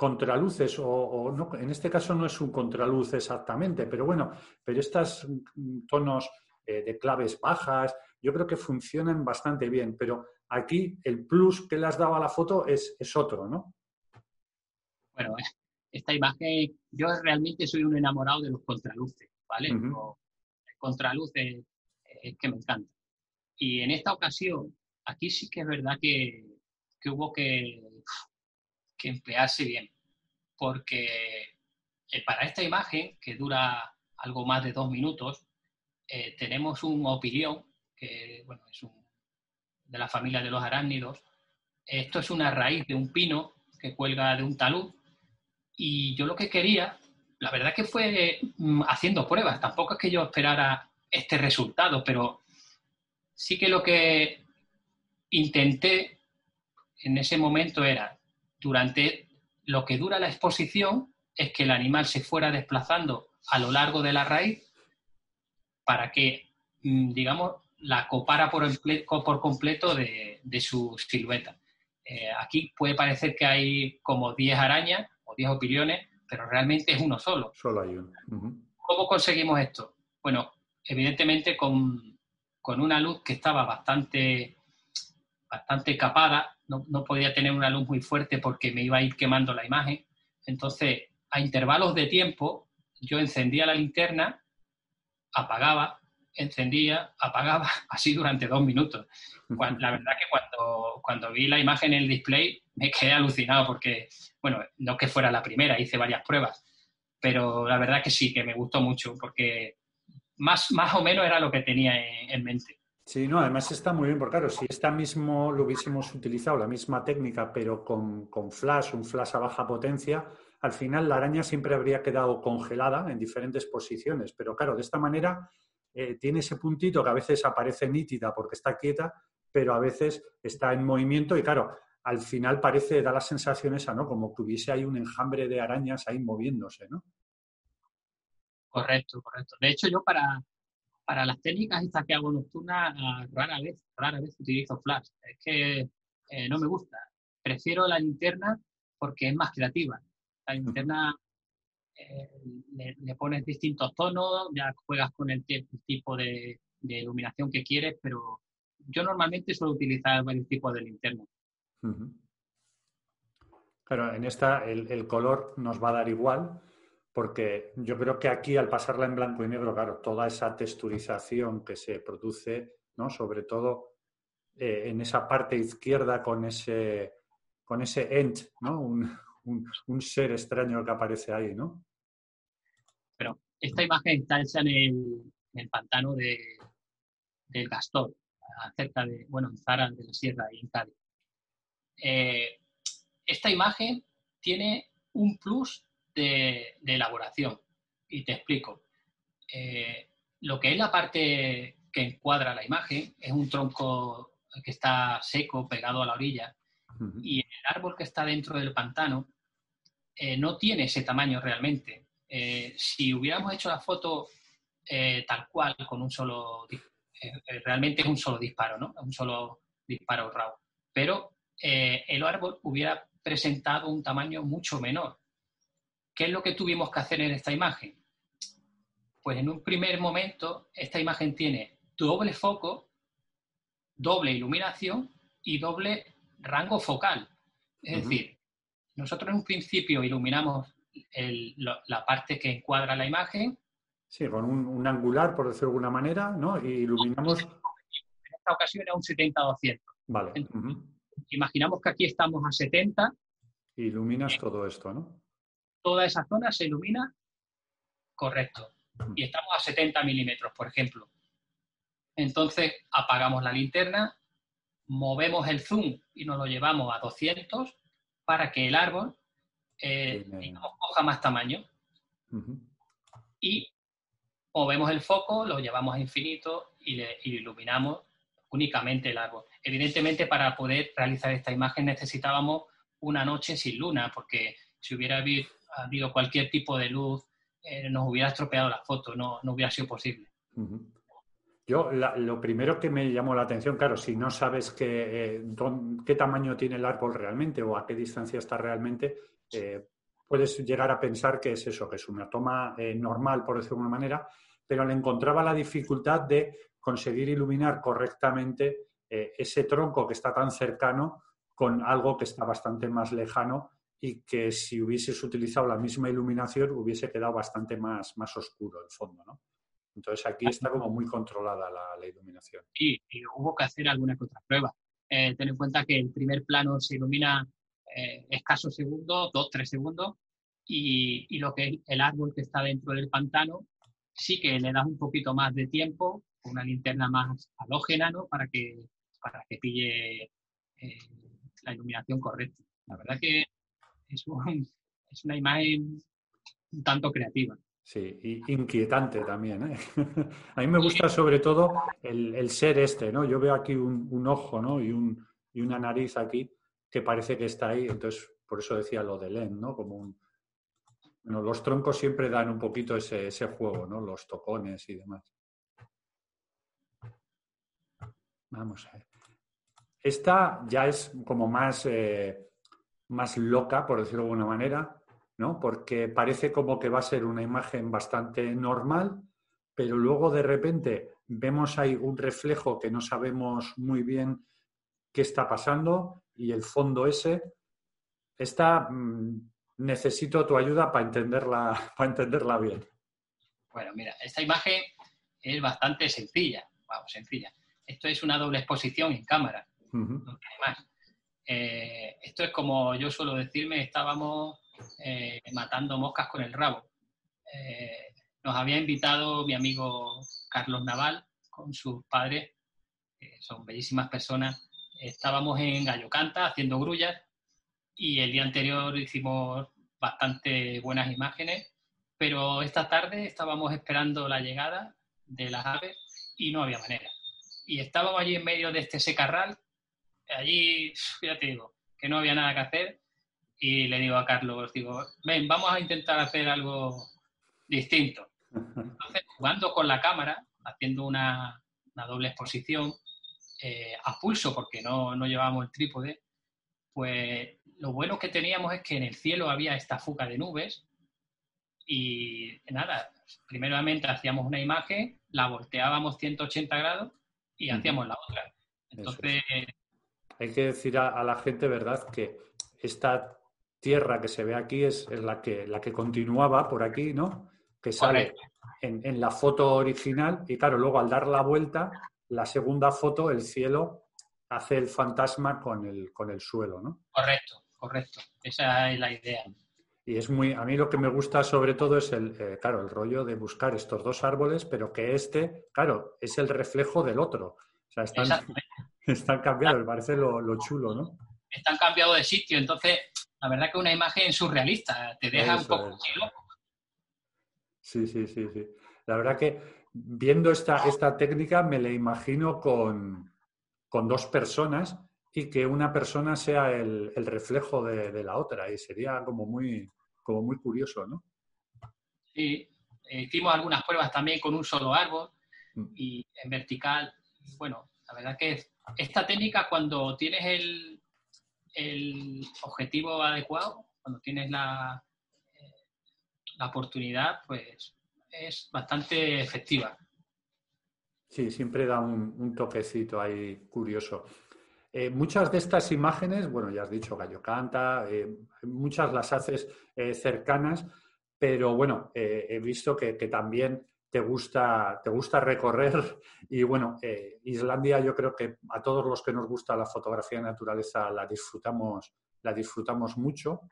contraluces, o, no, en este caso no es un contraluz exactamente, pero bueno, pero estos tonos eh, de claves bajas, yo creo que funcionan bastante bien, pero aquí el plus que le has dado a la foto es, es otro, ¿no? Bueno, esta imagen, yo realmente soy un enamorado de los contraluces, ¿vale? El contraluz es, que me encanta. Y en esta ocasión, aquí sí que es verdad que, que hubo que, que emplearse bien, porque eh, para esta imagen, que dura algo más de dos minutos, eh, tenemos un opinión, que bueno, es de la familia de los arácnidos. Esto es una raíz de un pino que cuelga de un talud. Y yo lo que quería, la verdad que fue mm, haciendo pruebas, tampoco es que yo esperara este resultado, pero sí que lo que intenté en ese momento era, durante lo que dura la exposición, es que el animal se fuera desplazando a lo largo de la raíz para que, mm, digamos, la copara por, por completo de, su silueta. Eh, aquí puede parecer que hay como 10 arañas o 10 opiniones, pero realmente es uno solo. Solo hay uno. ¿Cómo conseguimos esto? Bueno, evidentemente con, con, una luz que estaba bastante, bastante capada, no, podía tener una luz muy fuerte porque me iba a ir quemando la imagen. Entonces, a intervalos de tiempo, yo encendía la linterna, apagaba, encendía, apagaba, así durante dos minutos. la verdad que cuando, cuando vi la imagen en el display me quedé alucinado porque, bueno, no que fuera la primera, hice varias pruebas, pero la verdad que sí, que me gustó mucho porque más, más o menos era lo que tenía en, mente. Sí, no, además está muy bien, porque claro, si esta mismo lo hubiésemos utilizado, la misma técnica, pero con, con flash, un flash a baja potencia, al final la araña siempre habría quedado congelada en diferentes posiciones. Pero claro, de esta manera eh, tiene ese puntito que a veces aparece nítida porque está quieta, pero a veces está en movimiento y claro, al final parece, da la sensación esa, ¿no? Como que hubiese ahí un enjambre de arañas ahí moviéndose, ¿no? Correcto, correcto. De hecho, yo para, para las técnicas estas que hago nocturnas, rara vez, rara vez utilizo flash. Es que eh, no me gusta. Prefiero la linterna porque es más creativa. La linterna eh, le, pones distintos tonos, ya juegas con el, tipo de, iluminación que quieres, pero yo normalmente suelo utilizar varios tipos de linterna. Pero en esta el, color nos va a dar igual, porque yo creo que aquí al pasarla en blanco y negro, claro, toda esa texturización que se produce, ¿no? Sobre todo eh, en esa parte izquierda con ese, con ese ent, ¿no? Un, un, ser extraño que aparece ahí, ¿no? Pero esta imagen está hecha en el, pantano de, del Gastor, cerca de, bueno, en Zara de la Sierra en Cádiz. Eh, esta imagen tiene un plus de, elaboración y te explico. Eh, lo que es la parte que encuadra la imagen es un tronco que está seco, pegado a la orilla, y el árbol que está dentro del pantano eh, no tiene ese tamaño realmente. si hubiéramos hecho la foto tal cual, con un solo, realmente es un solo disparo, ¿no? Un solo disparo RAW. Pero eh, el árbol hubiera presentado un tamaño mucho menor. ¿Qué es lo que tuvimos que hacer en esta imagen? Pues en un primer momento esta imagen tiene doble foco, doble iluminación y doble rango focal. Es decir, nosotros en un principio iluminamos la parte que encuadra la imagen. Sí, con un, angular, por decirlo de alguna manera, ¿no? Y iluminamos... En esta ocasión era un 70-200. Vale imaginamos que aquí estamos a 70. Iluminas todo esto, ¿no? Toda esa zona se ilumina correcto. Y estamos a 70 milímetros, por ejemplo. Entonces apagamos la linterna, movemos el zoom y nos lo llevamos a 200 para que el árbol eh, coja más tamaño. Y movemos el foco, lo llevamos a infinito y, le, y iluminamos únicamente el árbol. Evidentemente, para poder realizar esta imagen necesitábamos una noche sin luna, porque si hubiera habido cualquier tipo de luz, eh, nos hubiera estropeado la foto, no, no hubiera sido posible. Yo, lo primero que me llamó la atención, claro, si no sabes qué, eh, tamaño tiene el árbol realmente o a qué distancia está realmente, eh, puedes llegar a pensar que es eso, que es una toma normal, por decirlo de alguna manera, pero le encontraba la dificultad de conseguir iluminar correctamente ese tronco que está tan cercano con algo que está bastante más lejano y que si hubieses utilizado la misma iluminación hubiese quedado bastante más, más oscuro el fondo, ¿no? Entonces aquí está como muy controlada la, iluminación. Sí, y hubo que hacer alguna que otra prueba. Eh, ten en cuenta que el primer plano se ilumina eh, escasos segundos, dos, tres segundos, y, y, lo que es el árbol que está dentro del pantano sí que le das un poquito más de tiempo una linterna más halógena, ¿no? Para que, para que pille eh, la iluminación correcta. La verdad que es, es una imagen un tanto creativa. Sí, y inquietante también. ¿eh? A mí me gusta sobre todo el, ser este, ¿no? Yo veo aquí un, ojo, ¿no? Y, un, y, una nariz aquí que parece que está ahí. Entonces, por eso decía lo de Len, ¿no? Como un... Bueno, los troncos siempre dan un poquito ese, ese juego, ¿no? Los tocones y demás. Vamos a ver. Esta ya es como más, eh, más loca, por decirlo de alguna manera, ¿no? Porque parece como que va a ser una imagen bastante normal, pero luego de repente vemos ahí un reflejo que no sabemos muy bien qué está pasando y el fondo ese. Esta mm, necesito tu ayuda para entenderla, para entenderla bien. Bueno, mira, esta imagen es bastante sencilla, vamos, sencilla esto es una doble exposición en cámara. Eh, esto es como yo suelo decirme, estábamos eh, matando moscas con el rabo. Eh, nos había invitado mi amigo Carlos Naval con sus padres, que son bellísimas personas. Estábamos en Gallocanta haciendo grullas y el día anterior hicimos bastante buenas imágenes, pero esta tarde estábamos esperando la llegada de las aves y no había manera y estábamos allí en medio de este secarral, allí, ya te digo, que no había nada que hacer, y le digo a Carlos, digo, ven, vamos a intentar hacer algo distinto. Entonces, jugando con la cámara, haciendo una, doble exposición, eh, a pulso, porque no, no llevábamos el trípode, pues lo bueno que teníamos es que en el cielo había esta fuga de nubes y nada, primeramente hacíamos una imagen, la volteábamos 180 grados y hacíamos la otra. Entonces... Hay que decir a, la gente, ¿verdad?, que esta tierra que se ve aquí es, la, que, la que continuaba por aquí, ¿no? Que sale en, en, la foto original y claro, luego al dar la vuelta, la segunda foto, el cielo hace el fantasma con el, con el suelo, ¿no? Correcto, correcto. Esa es la idea. Y es muy, a mí lo que me gusta sobre todo es el, eh, claro, el rollo de buscar estos dos árboles, pero que este, claro, es el reflejo del otro. O sea, están, están cambiados, me parece lo, lo, chulo, ¿no? Están cambiados de sitio, entonces, la verdad que una imagen surrealista, te deja un poco loco. Sí, sí, sí, sí. La verdad que viendo esta, esta técnica me la imagino con, con dos personas y que una persona sea el, el reflejo de, de, la otra y sería como muy, como muy curioso, ¿no? Sí, hicimos algunas pruebas también con un solo árbol mm. y en vertical. Bueno, la verdad que esta técnica cuando tienes el, el objetivo adecuado, cuando tienes la, eh, la oportunidad, pues es bastante efectiva. Sí, siempre da un, un toquecito ahí curioso. Eh, muchas de estas imágenes, bueno, ya has dicho Gallo Canta, eh, muchas las haces cercanas, pero bueno, he visto que, también te gusta, te gusta recorrer y bueno, Islandia yo creo que a todos los que nos gusta la fotografía de naturaleza la disfrutamos, la disfrutamos mucho,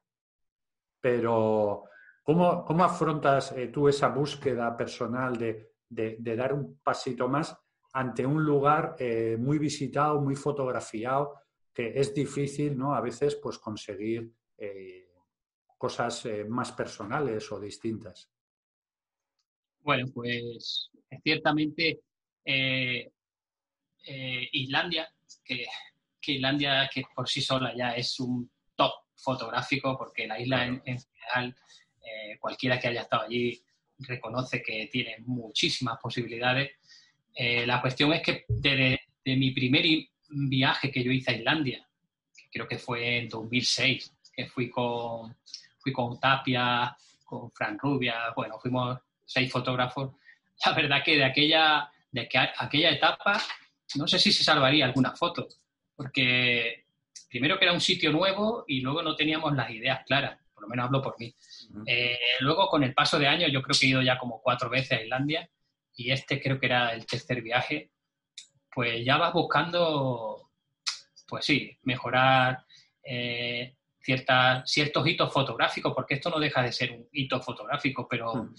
pero ¿cómo, cómo afrontas tú esa búsqueda personal de, de, dar un pasito más ante un lugar eh, muy visitado, muy fotografiado, que es difícil, ¿no? A veces, pues conseguir eh, cosas eh, más personales o distintas. Bueno, pues ciertamente Islandia, que, Islandia que por sí sola ya es un top fotográfico, porque la isla en, en general, cualquiera que haya estado allí reconoce que tiene muchísimas posibilidades. Eh, la cuestión es que de, mi primer viaje que yo hice a Islandia, que creo que fue en 2006, que fui con, fui con Tapia, con Fran Rubia, bueno, fuimos seis fotógrafos. La verdad que de aquella, de aquella etapa no sé si se salvaría alguna foto, porque primero que era un sitio nuevo y luego no teníamos las ideas claras, por lo menos hablo por mí. Eh, luego, con el paso de años, yo creo que he ido ya como cuatro veces a Islandia y este creo que era el tercer viaje, pues ya vas buscando, pues sí, mejorar eh, ciertos hitos fotográficos, porque esto no deja de ser un hito fotográfico, pero hmm.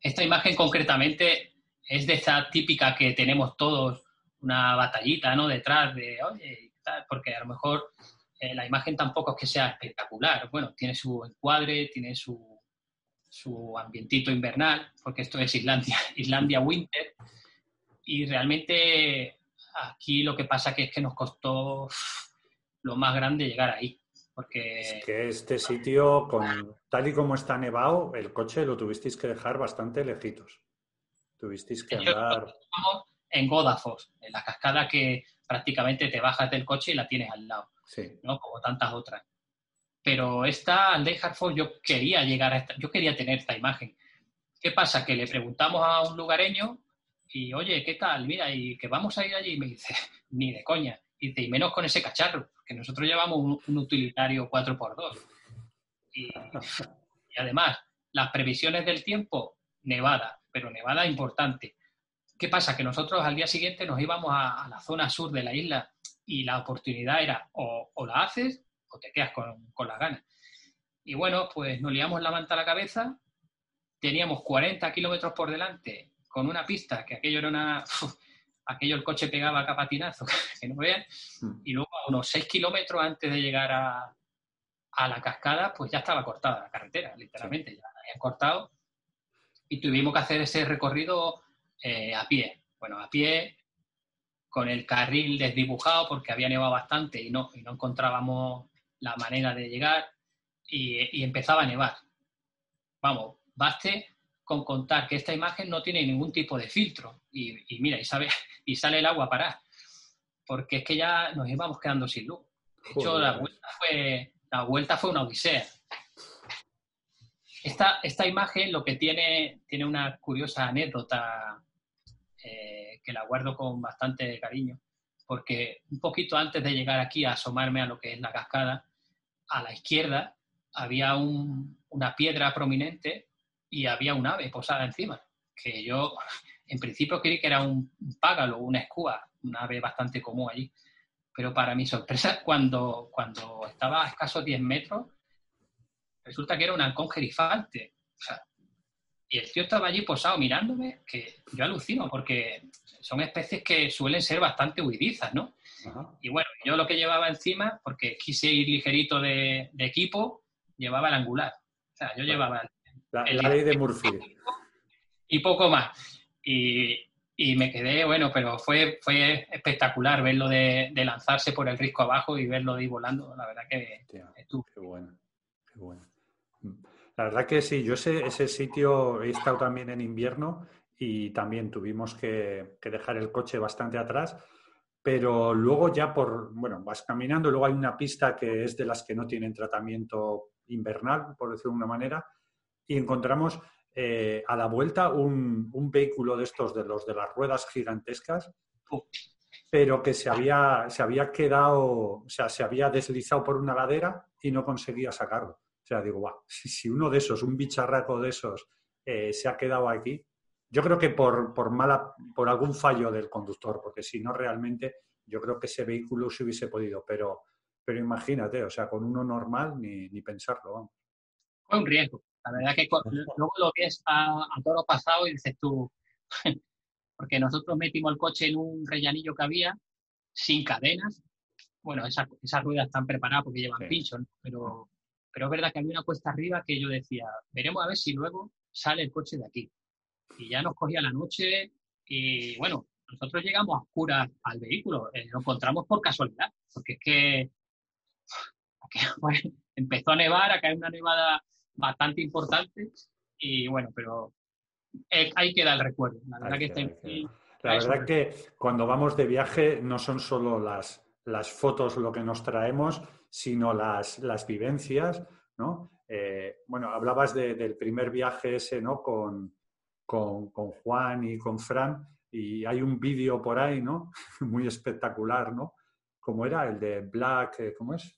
Esta imagen concretamente es de esa típica que tenemos todos, una batallita, ¿no? Detrás de, oye, porque a lo mejor eh, la imagen tampoco es que sea espectacular. Bueno, tiene su encuadre, tiene su su ambientito invernal, porque esto es Islandia, Islandia Winter, y realmente aquí lo que pasa que es que nos costó lo más grande llegar ahí. Porque... Es que este sitio, con, tal y como está nevado, el coche lo tuvisteis que dejar bastante lejitos. Tuvisteis que andar... En Godafoss, en la cascada que prácticamente te bajas del coche y la tienes al lado, sí. ¿no? como tantas otras pero esta Aldey Hartford yo quería llegar a esta, yo quería tener esta imagen. ¿Qué pasa? Que le preguntamos a un lugareño y, oye, ¿qué tal? Mira, y que vamos a ir allí. Y me dice, ni de coña. Y y menos con ese cacharro, que nosotros llevamos un, utilitario 4x2. Y, además, las previsiones del tiempo, nevada, pero nevada importante. ¿Qué pasa? Que nosotros al día siguiente nos íbamos a, la zona sur de la isla y la oportunidad era o, o la haces o te quedas con, con las ganas. Y bueno, pues nos liamos la manta a la cabeza, teníamos 40 kilómetros por delante con una pista que aquello era una... aquello el coche pegaba capatinazo, que no vean, hmm. y luego a unos 6 kilómetros antes de llegar a, a, la cascada, pues ya estaba cortada la carretera, literalmente, ya la habían cortado, y tuvimos que hacer ese recorrido eh, a pie. Bueno, a pie, con el carril desdibujado, porque había nevado bastante y no, y no encontrábamos la manera de llegar y, empezaba a nevar. Vamos, baste con contar que esta imagen no tiene ningún tipo de filtro y, mira, y, sabe, y sale el agua para porque es que ya nos íbamos quedando sin luz. De hecho, la vuelta, fue, la vuelta fue una odisea. Esta, esta imagen lo que tiene, tiene una curiosa anécdota eh, que la guardo con bastante cariño, porque un poquito antes de llegar aquí a asomarme a lo que es la cascada, a la izquierda había una piedra prominente y había un ave posada encima, que yo en principio creí que era un págalo, una escúa, un ave bastante común allí. Pero para mi sorpresa, cuando, cuando estaba a escasos 10 metros, resulta que era un halcón gerifante. y el tío estaba allí posado mirándome, que yo alucino, porque son especies que suelen ser bastante huidizas, ¿no? Y bueno, yo lo que llevaba encima, porque quise ir ligerito de, equipo, llevaba el angular. O sea, yo llevaba la, ley de Murphy. Y poco más. Y, y, me quedé, bueno, pero fue, fue espectacular verlo de, lanzarse por el risco abajo y verlo de ir volando. La verdad que. Qué bueno, qué bueno. La verdad que sí, yo ese, ese sitio he estado también en invierno y también tuvimos que, que dejar el coche bastante atrás pero luego ya por, bueno, vas caminando, luego hay una pista que es de las que no tienen tratamiento invernal, por decirlo de una manera, y encontramos eh, a la vuelta un, vehículo de estos, de los de las ruedas gigantescas, pero que se había, se había quedado, o sea, se había deslizado por una ladera y no conseguía sacarlo. O sea, digo, guau, si, uno de esos, un bicharraco de esos, eh, se ha quedado aquí, yo creo que por, por, mala, por algún fallo del conductor, porque si no realmente yo creo que ese vehículo se hubiese podido, pero, pero imagínate, o sea, con uno normal ni, ni pensarlo. Vamos. Fue un riesgo. La verdad que luego lo ves a, a toro pasado y dices tú, porque nosotros metimos el coche en un rellanillo que había, sin cadenas. Bueno, esas, esas ruedas están preparadas porque llevan pinchos, pero, pero es verdad que había una cuesta arriba que yo decía, veremos a ver si luego sale el coche de aquí. Y ya nos cogía la noche y bueno, nosotros llegamos a oscuras al vehículo, eh, lo encontramos por casualidad, porque es que, empezó a nevar, acá hay una nevada bastante importante y bueno, pero eh, ahí queda el recuerdo. La verdad, que, la verdad que cuando vamos de viaje no son solo las, las fotos lo que nos traemos, sino las, las vivencias, ¿no? Eh, bueno, hablabas del primer viaje ese, ¿no? Con, con, Juan y con Fran, y hay un vídeo por ahí, ¿no? Muy espectacular, ¿no? Como era el de Black, eh, ¿cómo es?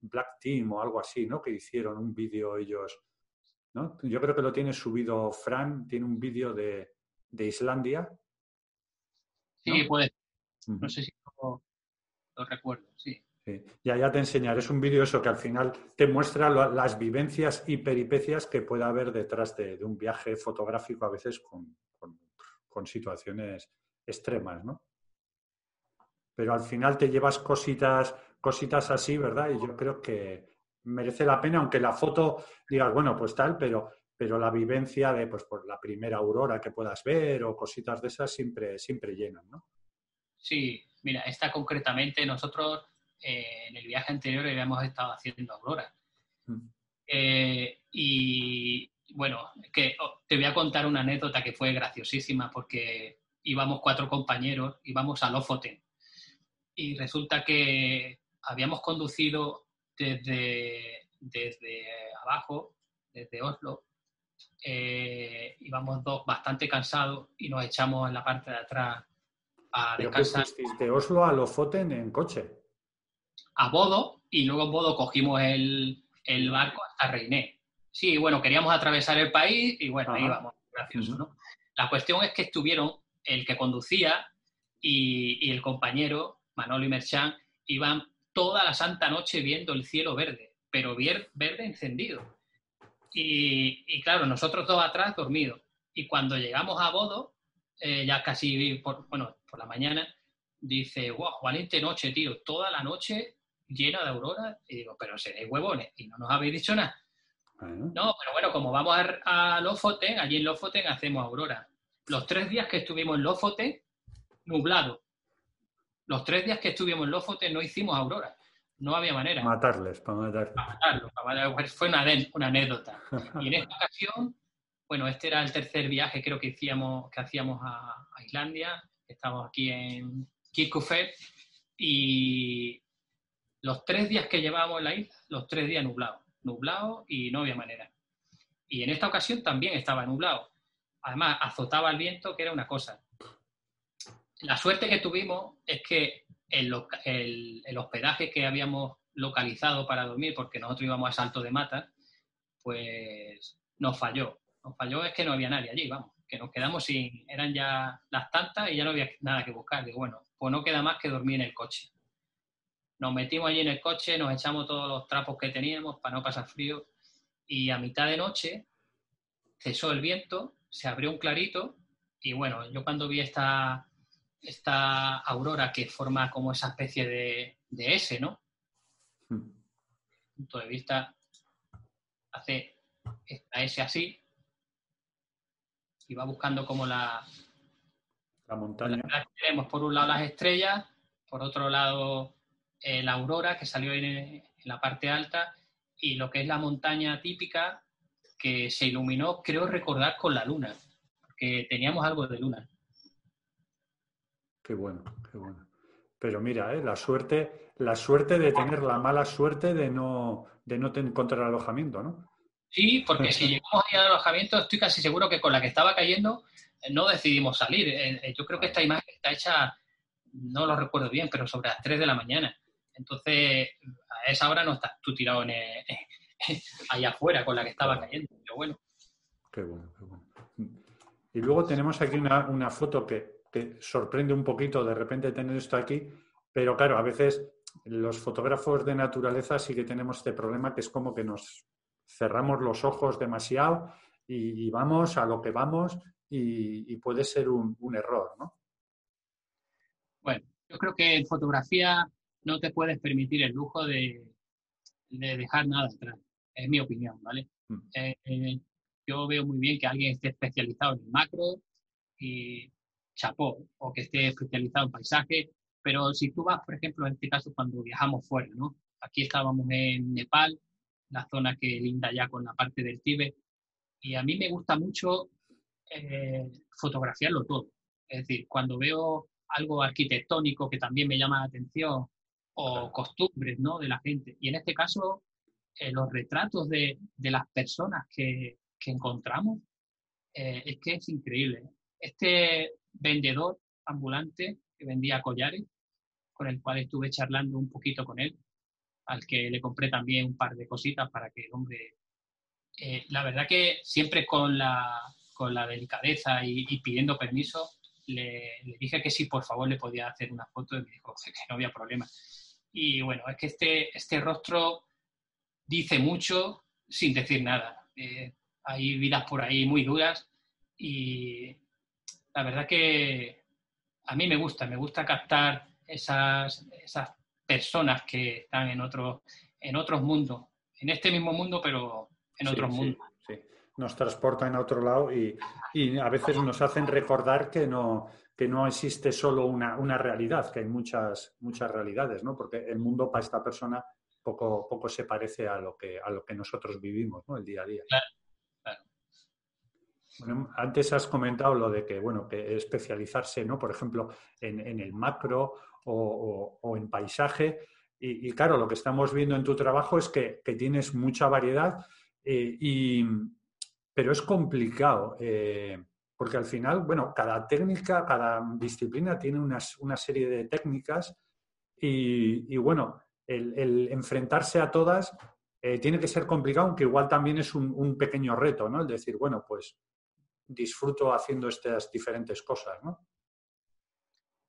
Black Team o algo así, ¿no? Que hicieron un vídeo ellos, ¿no? Yo creo que lo tiene subido Fran, tiene un vídeo de, Islandia. Sí, puede. No sé si lo recuerdo, sí. Ya, ya te enseñaré. Es un vídeo eso que al final te muestra las vivencias y peripecias que puede haber detrás de, un viaje fotográfico, a veces con, situaciones extremas, ¿no? Pero al final te llevas cositas, cositas así, ¿verdad? Y yo creo que merece la pena, aunque la foto digas, bueno, pues tal, pero, pero la vivencia de pues, por la primera aurora que puedas ver o cositas de esas siempre, siempre llenan, ¿no? Sí, mira, esta concretamente nosotros eh, en el viaje anterior habíamos estado haciendo Aurora. Mm. Eh, y bueno, que oh, te voy a contar una anécdota que fue graciosísima porque íbamos cuatro compañeros, íbamos a Lofoten y resulta que habíamos conducido desde, desde abajo, desde Oslo, eh, íbamos dos bastante cansados y nos echamos en la parte de atrás a descansar. ¿De Oslo a Lofoten en coche? a Bodo y luego en Bodo cogimos el, barco hasta Reiné. Sí, bueno, queríamos atravesar el país y bueno, ahí vamos, gracioso, ¿no? La cuestión es que estuvieron el que conducía y, el compañero, Manolo y Merchan, iban toda la santa noche viendo el cielo verde, pero verde encendido. Y, claro, nosotros dos atrás dormidos. Y cuando llegamos a Bodo, eh, ya casi por, bueno, por la mañana, dice, wow, valiente noche, tío, toda la noche llena de aurora. Y digo, pero seréis huevones y no nos habéis dicho nada. No, pero bueno, como vamos a, a, Lofoten, allí en Lofoten hacemos aurora. Los tres días que estuvimos en Lofoten, nublado. Los tres días que estuvimos en Lofoten no hicimos aurora. No había manera. Matarles, para matar. Para matarlos, para pues fue una, una, anécdota. Y en esta ocasión, bueno, este era el tercer viaje creo que, hacíamos, que hacíamos a, Islandia. Estamos aquí en Kirkufet y los tres días que llevábamos en la isla, los tres días nublados, nublado y no había manera. Y en esta ocasión también estaba nublado. Además, azotaba el viento, que era una cosa. La suerte que tuvimos es que el, hospedaje que habíamos localizado para dormir, porque nosotros íbamos a Salto de Mata, pues nos falló. Nos falló es que no había nadie allí, vamos, que nos quedamos sin, eran ya las tantas y ya no había nada que buscar. Digo, bueno, pues no queda más que dormir en el coche. Nos metimos allí en el coche, nos echamos todos los trapos que teníamos para no pasar frío y a mitad de noche cesó el viento, se abrió un clarito y bueno, yo cuando vi esta, esta aurora que forma como esa especie de, de S, ¿no? Hmm. Punto de vista, hace esta S así y va buscando como la, la montaña. tenemos por un lado las estrellas, por otro lado eh, la aurora que salió en, en, la parte alta y lo que es la montaña típica que se iluminó, creo recordar, con la luna, porque teníamos algo de luna. Qué bueno, qué bueno. Pero mira, ¿eh? la suerte, la suerte de tener la mala suerte de no, de no encontrar alojamiento, ¿no? Sí, porque si llegamos a al alojamiento, estoy casi seguro que con la que estaba cayendo eh, no decidimos salir. Eh, yo creo que esta imagen está hecha, no lo recuerdo bien, pero sobre las 3 de la mañana. Entonces, a esa hora no estás tú tirado en, allá afuera con la que estaba cayendo. Pero bueno. Qué bueno, qué bueno. Y luego tenemos aquí una, foto que, que, sorprende un poquito de repente tener esto aquí, pero claro, a veces los fotógrafos de naturaleza sí que tenemos este problema que es como que nos cerramos los ojos demasiado y, vamos a lo que vamos y, puede ser un, error, ¿no? Bueno, yo creo que en fotografía no te puedes permitir el lujo de, de dejar nada atrás es mi opinión, ¿vale? Mm. Eh, eh, yo veo muy bien que alguien esté especializado en el macro y chapó, o que esté especializado en paisaje, pero si tú vas, por ejemplo, en este caso cuando viajamos fuera, ¿no? Aquí estábamos en Nepal, la zona que linda ya con la parte del Tíbet, y a mí me gusta mucho eh, fotografiarlo todo. Es decir, cuando veo algo arquitectónico que también me llama la atención, o costumbres, ¿no? De la gente. Y en este caso, eh, los retratos de, de las personas que, que encontramos, eh, es que es increíble. Este vendedor ambulante que vendía collares, con el cual estuve charlando un poquito con él, al que le compré también un par de cositas para que el hombre... Eh, la verdad que siempre con la, con la delicadeza y, pidiendo permiso, le, le, dije que sí, por favor, le podía hacer una foto y me dijo que no había problema. Y bueno, es que este, este rostro dice mucho sin decir nada. Eh, hay vidas por ahí muy duras y la verdad que a mí me gusta, me gusta captar esas, esas personas que están en, otro, en otros mundos, en este mismo mundo, pero en otros mundos. Sí, Nos transportan a otro lado y, y, a veces nos hacen recordar que no, que no existe solo una, una realidad, que hay muchas, muchas realidades, ¿no? Porque el mundo para esta persona poco, poco se parece a lo que, a lo que nosotros vivimos, ¿no? El día a día. Antes has comentado lo de que, bueno, que especializarse, ¿no? Por ejemplo, en, el macro o, en paisaje. Y, claro, lo que estamos viendo en tu trabajo es que, tienes mucha variedad, eh, y, pero es complicado. Eh, porque al final, bueno, cada técnica, cada disciplina tiene una serie de técnicas y, bueno, el, enfrentarse a todas eh, tiene que ser complicado, aunque igual también es un, pequeño reto, ¿no? El decir, bueno, pues disfruto haciendo estas diferentes cosas, ¿no?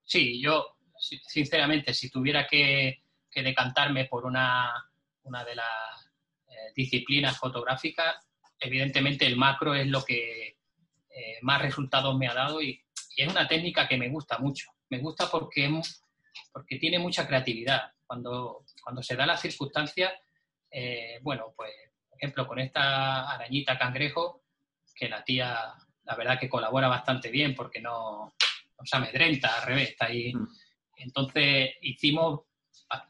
Sí, yo, sinceramente, si tuviera que, decantarme por una, una de las eh, disciplinas fotográficas, evidentemente el macro es lo que eh, más resultados me ha dado y, es una técnica que me gusta mucho. Me gusta porque, porque tiene mucha creatividad. Cuando, cuando se da la circunstancia, eh, bueno, pues, por ejemplo, con esta arañita cangrejo, que la tía, la verdad que colabora bastante bien porque no, no se amedrenta, al revés, está ahí. Mm. Entonces hicimos,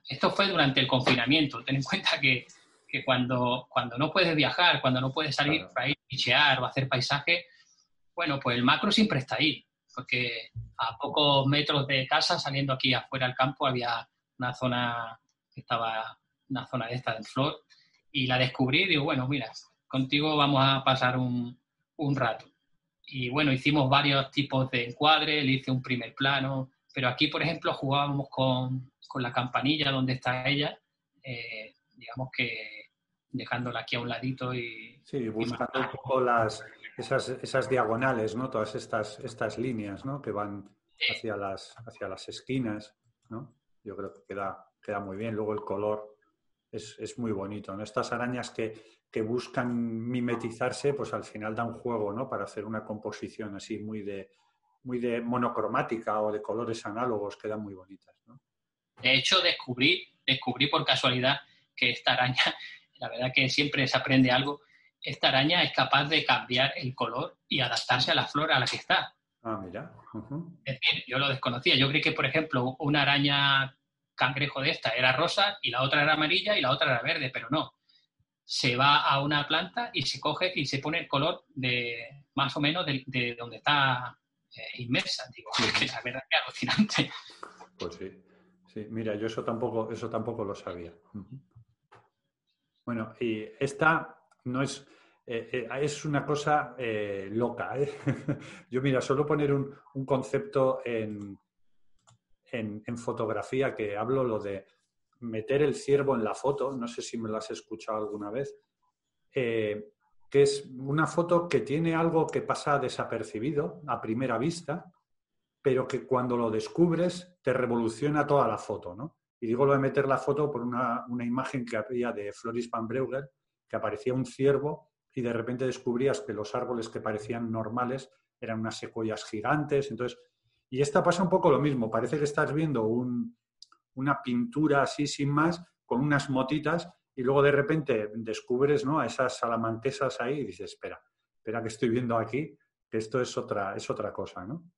esto fue durante el confinamiento, ten en cuenta que, que cuando, cuando no puedes viajar, cuando no puedes salir para ir a pichear o hacer paisaje, bueno, pues el macro siempre está ahí, porque a pocos metros de casa, saliendo aquí afuera al campo, había una zona estaba una zona de esta en flor, y la descubrí y digo, bueno, mira, contigo vamos a pasar un, un rato. Y bueno, hicimos varios tipos de encuadre, le hice un primer plano, pero aquí, por ejemplo, jugábamos con, con la campanilla donde está ella, eh, digamos que dejándola aquí a un ladito y... Sí, buscando un poco las, esas, esas, diagonales, ¿no? Todas estas, estas líneas, ¿no? Que van hacia las, hacia las esquinas, ¿no? Yo creo que queda, queda muy bien. Luego el color es, es muy bonito, ¿no? Estas arañas que, que, buscan mimetizarse, pues al final dan juego, ¿no? Para hacer una composición así muy de, muy de monocromática o de colores análogos, quedan muy bonitas, ¿no? De hecho, descubrí, descubrí por casualidad que esta araña la verdad que siempre se aprende algo, esta araña es capaz de cambiar el color y adaptarse a la flora a la que está. Ah, mira. Es decir, yo lo desconocía. Yo creí que, por ejemplo, una araña cangrejo de esta era rosa y la otra era amarilla y la otra era verde, pero no. Se va a una planta y se coge y se pone el color de más o menos de, donde está eh, inmersa. Digo, que la verdad que es alucinante. Pues sí. Sí, mira, yo eso tampoco, eso tampoco lo sabía. Bueno, y esta no es, eh, eh, es una cosa eh, loca. Yo, mira, solo poner un, concepto en, en, fotografía que hablo lo de meter el ciervo en la foto, no sé si me lo has escuchado alguna vez, que es una foto que tiene algo que pasa desapercibido a primera vista, pero que cuando lo descubres te revoluciona toda la foto, ¿no? Y digo lo de meter la foto por una, imagen que había de Floris van Breuger, que aparecía un ciervo y de repente descubrías que los árboles que parecían normales eran unas secuoyas gigantes. Entonces, y esta pasa un poco lo mismo. Parece que estás viendo una pintura así sin más, con unas motitas, y luego de repente descubres ¿no? a esas salamanquesas ahí y dices, espera, espera que estoy viendo aquí, que esto es otra, es otra cosa, ¿no?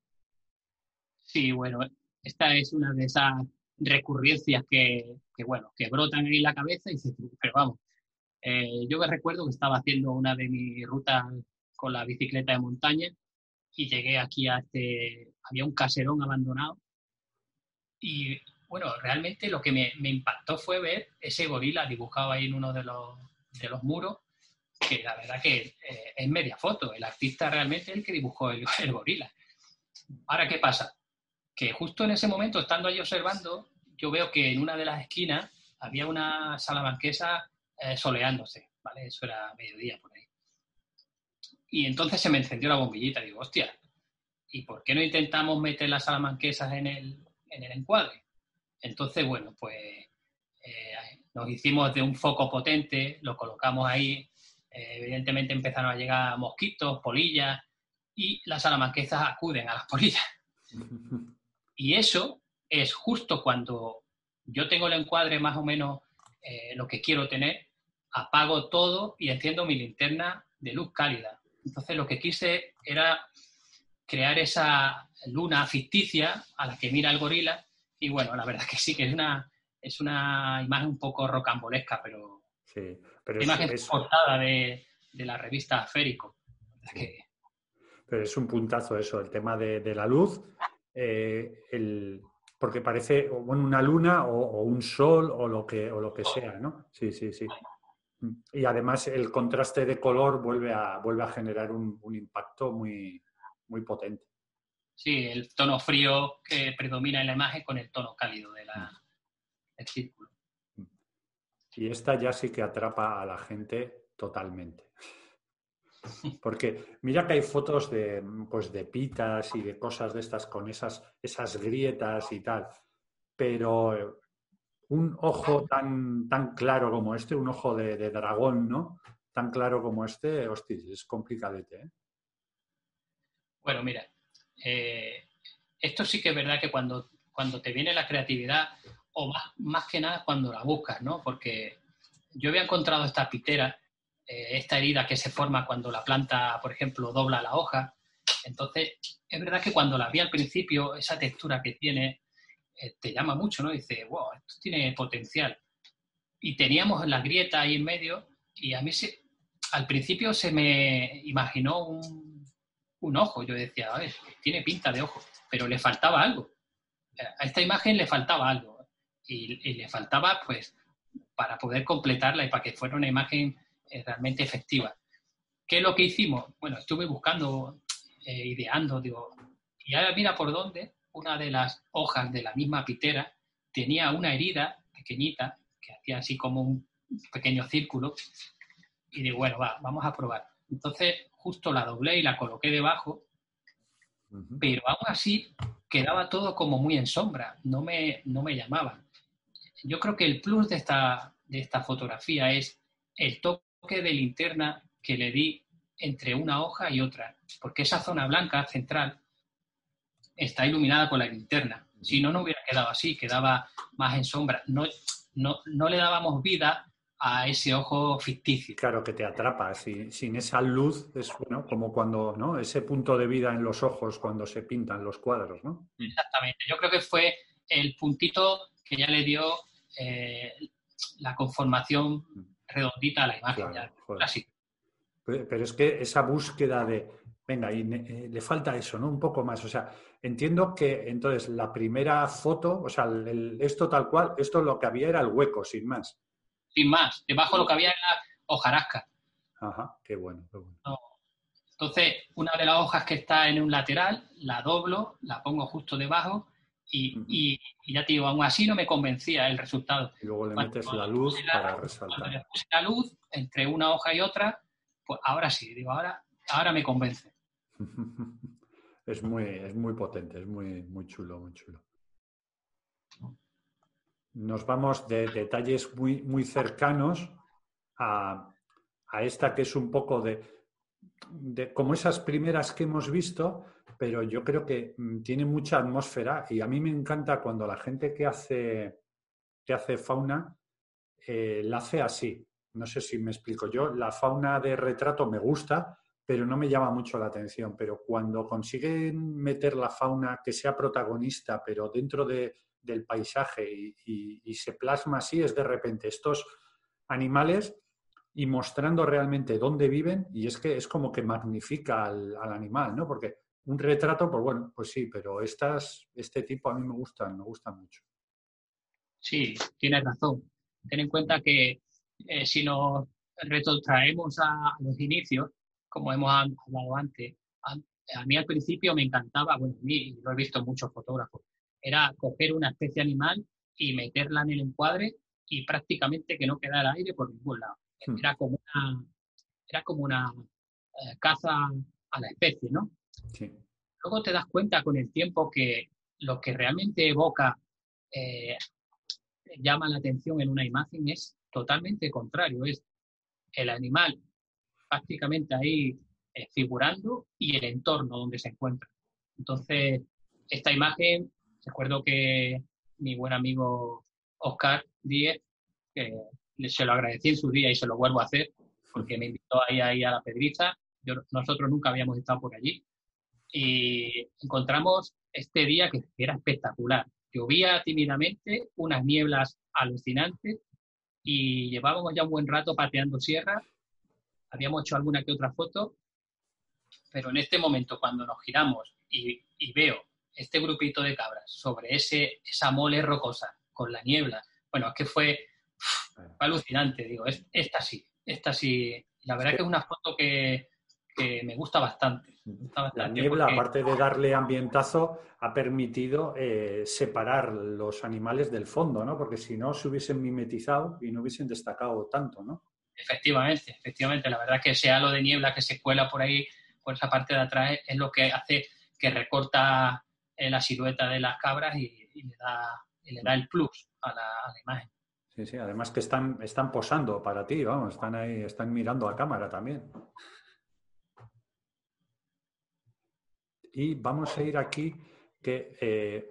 Sí, bueno, esta es una de esas recurrencias que, bueno, que brotan en la cabeza y dices, pero vamos, eh, yo me recuerdo que estaba haciendo una de mis rutas con la bicicleta de montaña y llegué aquí a este, había un caserón abandonado y bueno, realmente lo que me, impactó fue ver ese gorila dibujado ahí en uno de los, de los muros, que la verdad que eh, es media foto, el artista realmente es el que dibujó el, el gorila. Ahora, ¿qué pasa? que justo en ese momento, estando ahí observando, yo veo que en una de las esquinas había una salamanquesa eh, soleándose, ¿vale? Eso era mediodía por ahí. Y entonces se me encendió la bombillita, digo, hostia, ¿y por qué no intentamos meter las salamanquesas en el, en el encuadre? Entonces, bueno, pues eh, nos hicimos de un foco potente, lo colocamos ahí, eh, evidentemente empezaron a llegar mosquitos, polillas, y las salamanquesas acuden a las polillas. Y eso es justo cuando yo tengo el encuadre más o menos eh, lo que quiero tener, apago todo y enciendo mi linterna de luz cálida. Entonces lo que quise era crear esa luna ficticia a la que mira el gorila y bueno, la verdad que sí que es una, es una imagen un poco rocambolesca, pero, sí, pero imagen es, portada de, la revista Férico. Pero es un puntazo eso, el tema de la luz eh, el, porque parece bueno, una luna o, un sol o lo que, o lo que sea, ¿no? Sí, sí, sí. Y además el contraste de color vuelve a, vuelve a generar un, impacto muy, muy potente. Sí, el tono frío que predomina en la imagen con el tono cálido de la, del círculo. Y esta ya sí que atrapa a la gente totalmente. Porque mira que hay fotos de, pues, de pitas y de cosas de estas con esas, esas grietas y tal, pero un ojo tan, tan claro como este, un ojo de, dragón, ¿no? Tan claro como este, hostia, es complicadete. ¿eh? Bueno, mira, eh, esto sí que es verdad que cuando, cuando te viene la creatividad, o más, más que nada cuando la buscas, ¿no? Porque yo había encontrado esta pitera eh, esta herida que se forma cuando la planta, por ejemplo, dobla la hoja. Entonces, es verdad que cuando la vi al principio, esa textura que tiene, eh, te llama mucho, ¿no? Dice, wow, esto tiene potencial. Y teníamos la grieta ahí en medio y a mí se, al principio se me imaginó un, un ojo. Yo decía, a ver, tiene pinta de ojo, pero le faltaba algo. A esta imagen le faltaba algo. Y, le faltaba, pues, para poder completarla y para que fuera una imagen realmente efectiva. ¿Qué es lo que hicimos? Bueno, estuve buscando, eh, ideando, digo, y ahora mira por dónde una de las hojas de la misma pitera tenía una herida pequeñita que hacía así como un pequeño círculo. Y digo, bueno, va, vamos a probar. Entonces, justo la doblé y la coloqué debajo, pero aún así quedaba todo como muy en sombra, no me, no me llamaban. Yo creo que el plus de esta, de esta fotografía es el toque de linterna que le di entre una hoja y otra, porque esa zona blanca central está iluminada con la linterna. Si no, no hubiera quedado así, quedaba más en sombra. No, no, no le dábamos vida a ese ojo ficticio. Claro, que te atrapa. sin esa luz es bueno, como cuando, ¿no? Ese punto de vida en los ojos cuando se pintan los cuadros, ¿no? Exactamente. Yo creo que fue el puntito que ya le dio eh, la conformación redondita a la imagen. Así. Pero es que esa búsqueda de, venga, y eh, le falta eso, ¿no? Un poco más. O sea, entiendo que entonces la primera foto, o sea, esto tal cual, esto lo que había era el hueco, sin más sin más. Debajo lo que había era hojarasca. Ajá, qué bueno, qué bueno. Entonces, una de las hojas que está en un lateral, la doblo, la pongo justo debajo y, ya te digo, aún así no me convencía el resultado. Y luego le metes la luz para resaltar. Cuando le puse la luz entre una hoja y otra, pues ahora sí, digo, ahora, ahora me convence. es, muy, es muy potente, es muy, muy chulo, muy chulo nos vamos de detalles muy, muy cercanos a, esta que es un poco de, como esas primeras que hemos visto, pero yo creo que mm, tiene mucha atmósfera y a mí me encanta cuando la gente que hace, que hace fauna eh, la hace así. No sé si me explico yo. La fauna de retrato me gusta, pero no me llama mucho la atención. Pero cuando consiguen meter la fauna que sea protagonista, pero dentro de, del paisaje y, se plasma así, es de repente estos animales y mostrando realmente dónde viven y es que es como que magnifica al, animal, ¿no? Porque un retrato, pues bueno, pues sí, pero estas, este tipo a mí me gustan, me gustan mucho. Sí, tienes razón. Ten en cuenta que eh, si nos retrotraemos a, los inicios, como hemos hablado antes, a, a, mí al principio me encantaba, bueno, a mí lo he visto muchos fotógrafos, era coger una especie animal y meterla en el encuadre y prácticamente que no quedara aire por ningún lado. Hmm. Era como una, era como una eh, caza a la especie, ¿no? Luego te das cuenta con el tiempo que lo que realmente evoca, eh, llama la atención en una imagen es totalmente contrario. Es el animal prácticamente ahí eh, figurando y el entorno donde se encuentra. Entonces, esta imagen Recuerdo que mi buen amigo Oscar Díez, que se lo agradecí en su día y se lo vuelvo a hacer, porque me invitó ahí, ahí a la Pedriza. nosotros nunca habíamos estado por allí. Y encontramos este día que era espectacular. Llovía tímidamente, unas nieblas alucinantes y llevábamos ya un buen rato pateando sierra. Habíamos hecho alguna que otra foto, pero en este momento, cuando nos giramos y, y veo este grupito de cabras sobre ese, esa mole rocosa con la niebla, bueno, es que fue, alucinante, digo, esta sí, esta sí. La verdad que es una foto que, me gusta bastante. la niebla, aparte de darle ambientazo, ha permitido eh, separar los animales del fondo, ¿no? Porque si no, se hubiesen mimetizado y no hubiesen destacado tanto, ¿no? Efectivamente, efectivamente. La verdad que ese halo de niebla que se cuela por ahí, por esa parte de atrás, es lo que hace que recorta la silueta de las cabras y, le, da, le, da, el plus a la, imagen. Sí, sí, además que están, están posando para ti, vamos, están ahí, están mirando a cámara también. Y vamos a ir aquí que eh,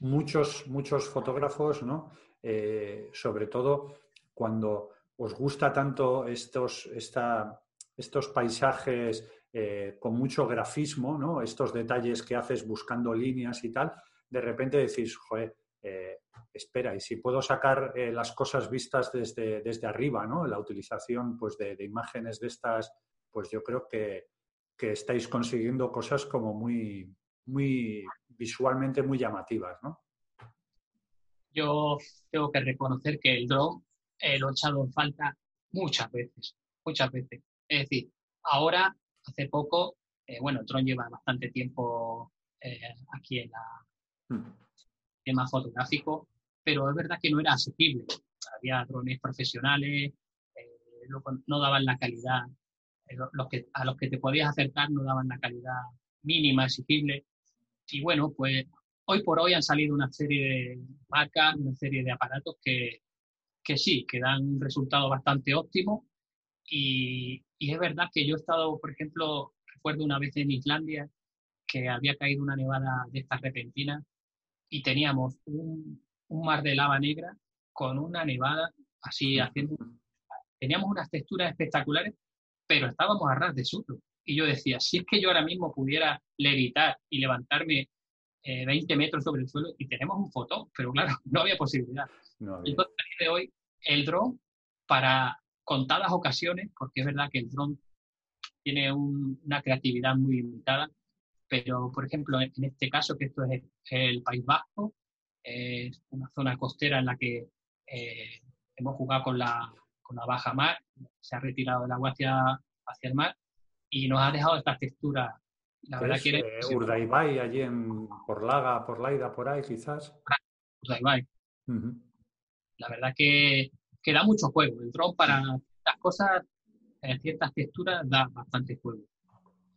muchos, muchos fotógrafos, ¿no? Eh, sobre todo cuando os gusta tanto estos, esta, estos paisajes eh, con mucho grafismo, ¿no? Estos detalles que haces buscando líneas y tal, de repente decís, joder, eh, espera, y si puedo sacar eh, las cosas vistas desde, desde arriba, ¿no? La utilización pues, de, imágenes de estas, pues yo creo que, estáis consiguiendo cosas como muy, muy visualmente muy llamativas. Yo tengo que reconocer que el drone lo he echado en falta muchas veces, muchas veces. Es decir, ahora hace poco, eh, bueno, Tron lleva bastante tiempo eh, aquí en la hmm. tema fotográfico, pero es verdad que no era asequible. había drones profesionales, eh, no daban la calidad, eh, los que, a los que te podías acercar no daban la calidad mínima exigible. Y bueno, pues hoy por hoy han salido una serie de marcas, una serie de aparatos que, que sí, que dan un resultado bastante óptimo. Y, y, es verdad que yo he estado, por ejemplo, recuerdo una vez en Islandia que había caído una nevada de estas repentinas y teníamos un, un mar de lava negra con una nevada así haciendo... Teníamos unas texturas espectaculares, pero estábamos a ras de suelo. Y yo decía, si es que yo ahora mismo pudiera levitar y levantarme 20 eh, metros sobre el suelo y tenemos un fotón, pero claro, no había posibilidad. Entonces, a día de hoy, el dron, para contadas ocasiones, porque es verdad que el dron tiene una creatividad muy limitada, pero por ejemplo, en este caso, que esto es el País Vasco, es una zona costera en la que eh, hemos jugado con la, con la baja mar, se ha retirado el agua hacia, hacia el mar y nos ha dejado esta textura la verdad eh, Urdaibai, allí en Porlaga, Porlaida, por ahí quizás. Urdaibai. La verdad que, que, da mucho juego. El dron para estas cosas, en ciertas texturas, da bastante juego.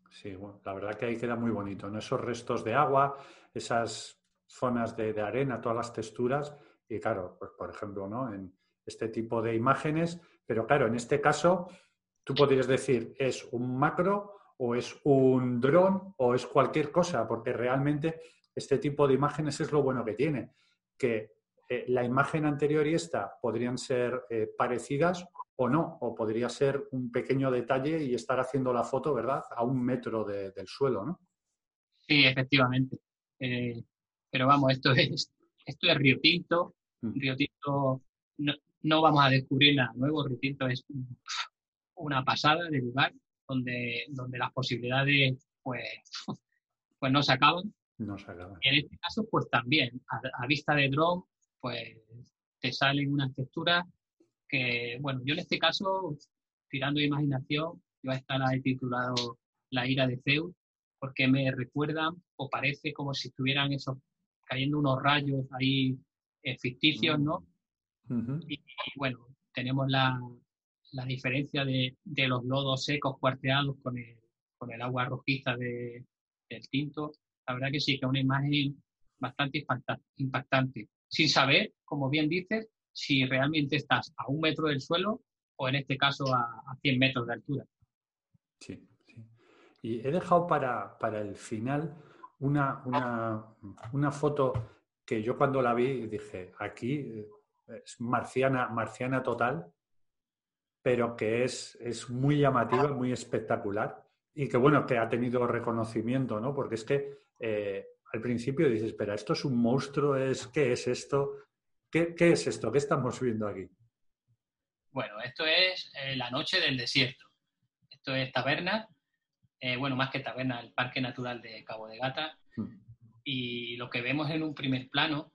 Sí, bueno, la verdad que ahí queda muy bonito, ¿no? Esos restos de agua, esas zonas de, de arena, todas las texturas. Y claro, pues por ejemplo, ¿no? En este tipo de imágenes, pero claro, en este caso, tú podrías decir, es un macro o es un dron o es cualquier cosa, porque realmente este tipo de imágenes es lo bueno que tiene, que eh, la imagen anterior y esta podrían ser eh, parecidas o no, o podría ser un pequeño detalle y estar haciendo la foto, ¿verdad?, a un metro del suelo, ¿no? Sí, efectivamente. Eh, pero vamos, esto es, esto es Río Tinto. Mm. Río Tinto, no, no, vamos a descubrir nada nuevo. Río Tinto es una pasada de lugar donde, donde las posibilidades pues, pues no se acaban. No se acaban. Y en este caso, pues también, a, vista de drone, pues te salen unas texturas que, bueno, yo en este caso, tirando de imaginación, iba a estar ahí titulado La ira de Zeus, porque me recuerdan o parece como si estuvieran esos cayendo unos rayos ahí eh, ficticios, ¿no? y, bueno, tenemos la, la diferencia de, los lodos secos cuarteados con el, con el agua rojiza de, del tinto, la verdad que sí, que es una imagen bastante impactante, sin saber, como bien dices, si realmente estás a un metro del suelo o en este caso a, a 100 metros de altura. Sí, sí. Y he dejado para, para el final una, una, una, foto que yo cuando la vi dije, aquí eh, es marciana, marciana total, pero que es, es muy llamativa, muy espectacular y que, bueno, que ha tenido reconocimiento, ¿no? Porque es que eh, al principio dices, espera, ¿esto es un monstruo? ¿Es, ¿Qué es esto? ¿Qué, ¿Qué, es esto? ¿Qué estamos viendo aquí? Bueno, esto es eh, la noche del desierto. Esto es Taberna, eh, bueno, más que Taberna, el Parque Natural de Cabo de Gata. Hmm. Y lo que vemos en un primer plano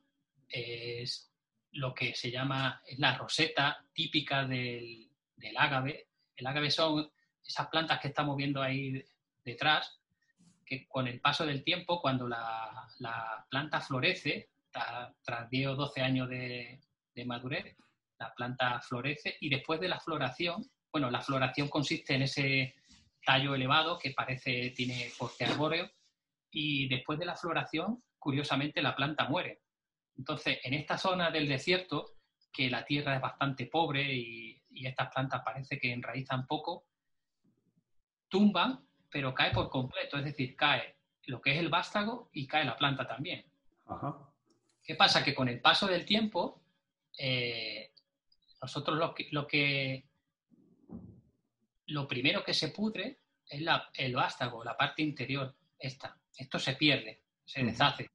es lo que se llama es la roseta típica del, del ágave. El ágave son esas plantas que estamos viendo ahí detrás, que con el paso del tiempo, cuando la, planta florece, tras 10 o 12 años de, madurez, la planta florece y después de la floración, bueno, la floración consiste en ese tallo elevado que parece tiene porte arbóreo y después de la floración, curiosamente, la planta muere. Entonces, en esta zona del desierto, que la tierra es bastante pobre y y estas plantas parece que enraizan poco, tumban, pero cae por completo, es decir, cae lo que es el vástago y cae la planta también. ¿Qué pasa? Que con el paso del tiempo, eh, nosotros lo que, lo que, lo primero que se pudre es el vástago, la parte interior, esta. Esto se pierde, se deshace.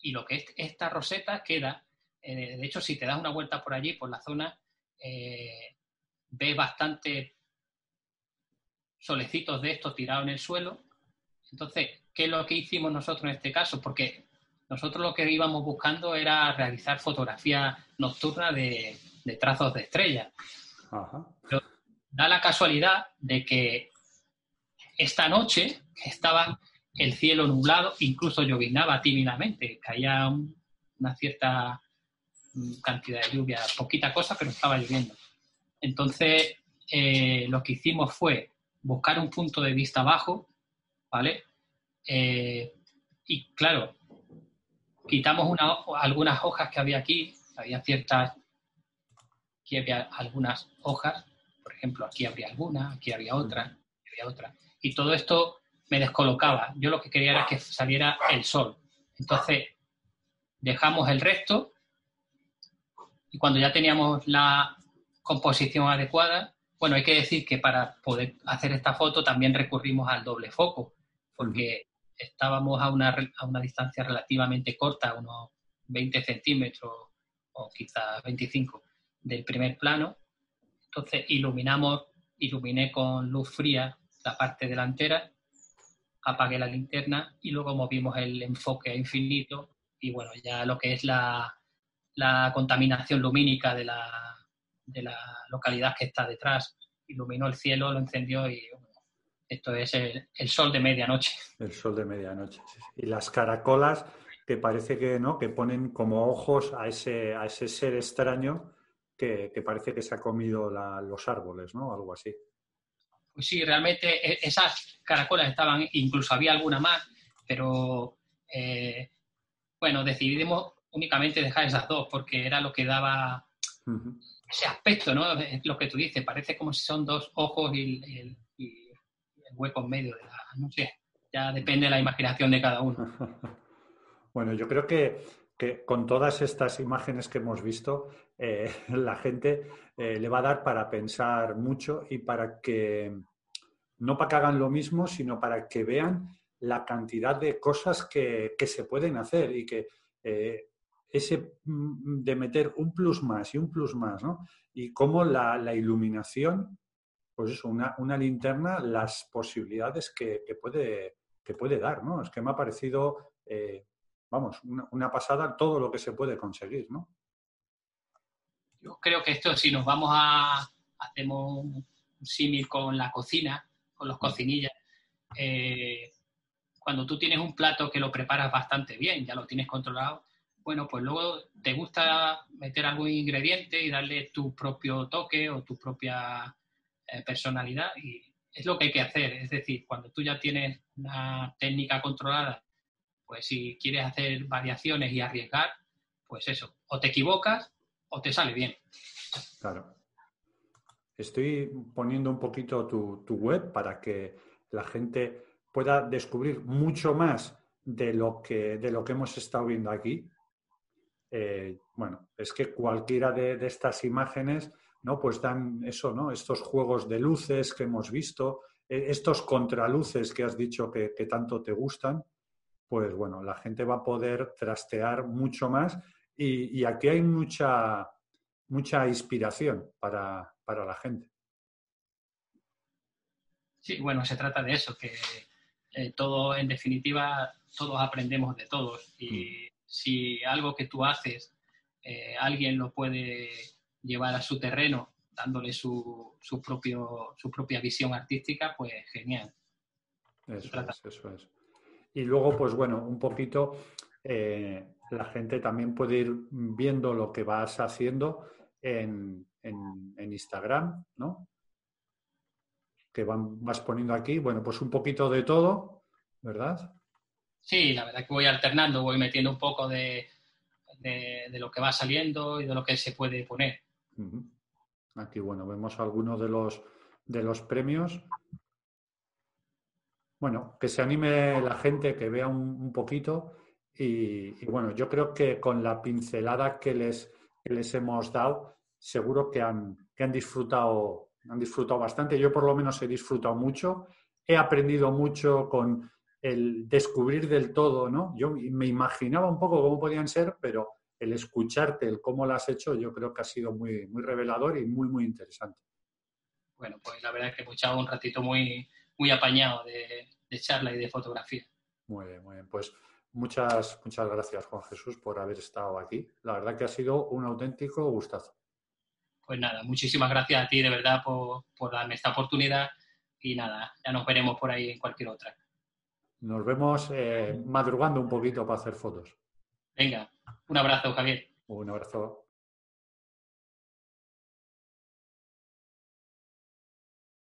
Y lo que es esta roseta queda, eh, de hecho, si te das una vuelta por allí, por la zona, eh, ves bastante solecitos de estos tirados en el suelo. Entonces, ¿qué es lo que hicimos nosotros en este caso? Porque nosotros lo que íbamos buscando era realizar fotografía nocturna de, trazos de estrellas. da la casualidad de que esta noche estaba el cielo nublado, incluso llovinaba tímidamente, caía una cierta cantidad de lluvia, poquita cosa, pero estaba lloviendo. Entonces, eh, lo que hicimos fue buscar un punto de vista bajo, ¿vale? Eh, y claro, quitamos algunas hojas que había aquí, había ciertas, aquí había algunas hojas, por ejemplo, aquí habría alguna, aquí había otra, había otra. Y todo esto me descolocaba. Yo lo que quería era que saliera el sol. Entonces, dejamos el resto y cuando ya teníamos la composición adecuada, bueno, hay que decir que para poder hacer esta foto también recurrimos al doble foco, porque estábamos a una, a una distancia relativamente corta, unos 20 centímetros o quizás 25 del primer plano. Entonces iluminamos, iluminé con luz fría la parte delantera, apagué la linterna y luego movimos el enfoque a infinito y bueno, ya lo que es la, la contaminación lumínica de la, de la localidad que está detrás, iluminó el cielo, lo encendió y esto es el, sol de medianoche. El sol de medianoche. Y las caracolas que parece que no, que ponen como ojos a ese, a ese ser extraño que, parece que se ha comido los árboles, ¿no? Algo así. Pues sí, realmente e, esas caracolas estaban, incluso había alguna más, pero eh, bueno, decidimos únicamente dejar esas dos porque era lo que daba ese aspecto, ¿no? Lo que tú dices, parece como si son dos ojos y, el hueco en medio de la, no sé, ya depende de la imaginación de cada uno. bueno, yo creo que, con todas estas imágenes que hemos visto, eh, la gente eh, le va a dar para pensar mucho y para que, no para que hagan lo mismo, sino para que vean la cantidad de cosas que, se pueden hacer y que eh, ese mm, de meter un plus más y un plus más, ¿no? Y cómo la, iluminación, pues eso, una, linterna, las posibilidades que, puede, que puede dar, ¿no? Es que me ha parecido, eh, vamos, una, pasada todo lo que se puede conseguir, ¿no? Yo creo que esto, si nos vamos a, hacemos un símil con la cocina, con los cocinillas, eh, cuando tú tienes un plato que lo preparas bastante bien, ya lo tienes controlado, bueno, pues luego te gusta meter algún ingrediente y darle tu propio toque o tu propia eh, personalidad y es lo que hay que hacer. Es decir, cuando tú ya tienes una técnica controlada, pues si quieres hacer variaciones y arriesgar, pues eso, o te equivocas o te sale bien. Claro. Estoy poniendo un poquito tu, tu web para que la gente pueda descubrir mucho más de lo que, de lo que hemos estado viendo aquí. Eh, bueno, es que cualquiera de, estas imágenes, ¿no? Pues dan eso, ¿no? Estos juegos de luces que hemos visto, eh, estos contraluces que has dicho que, tanto te gustan, pues bueno, la gente va a poder trastear mucho más y, aquí hay mucha, mucha inspiración para, para la gente. Sí, bueno, se trata de eso, que eh, todo, en definitiva, todos aprendemos de todos. Y mm. Si algo que tú haces, eh, alguien lo puede llevar a su terreno, dándole su, su, propio, su propia visión artística, pues genial. Eso es, eso es. Y luego, pues bueno, un poquito eh, la gente también puede ir viendo lo que vas haciendo en, en, en Instagram, ¿no? que vas poniendo aquí. Bueno, pues un poquito de todo, ¿verdad? Sí, la verdad que voy alternando, voy metiendo un poco de, lo que va saliendo y de lo que se puede poner. Aquí, bueno, vemos algunos de los, de los premios. Bueno, que se anime la gente, que vea un, poquito. Y, bueno, yo creo que con la pincelada que les, hemos dado, seguro que que han disfrutado han disfrutado bastante. Yo por lo menos he disfrutado mucho. He aprendido mucho con el descubrir del todo, ¿no? Yo me imaginaba un poco cómo podían ser, pero el escucharte, el cómo lo has hecho, yo creo que ha sido muy, muy revelador y muy, muy interesante. Bueno, pues la verdad es que hemos echado un ratito muy, muy apañado de, de charla y de fotografía. Muy bien, muy bien. Pues muchas, muchas gracias, Juan Jesús, por haber estado aquí. La verdad que ha sido un auténtico gustazo pues nada, muchísimas gracias a ti de verdad por, darme esta oportunidad y nada, ya nos veremos por ahí en cualquier otra. Nos vemos eh, madrugando un poquito para hacer fotos. Venga, un abrazo, Javier. Un abrazo.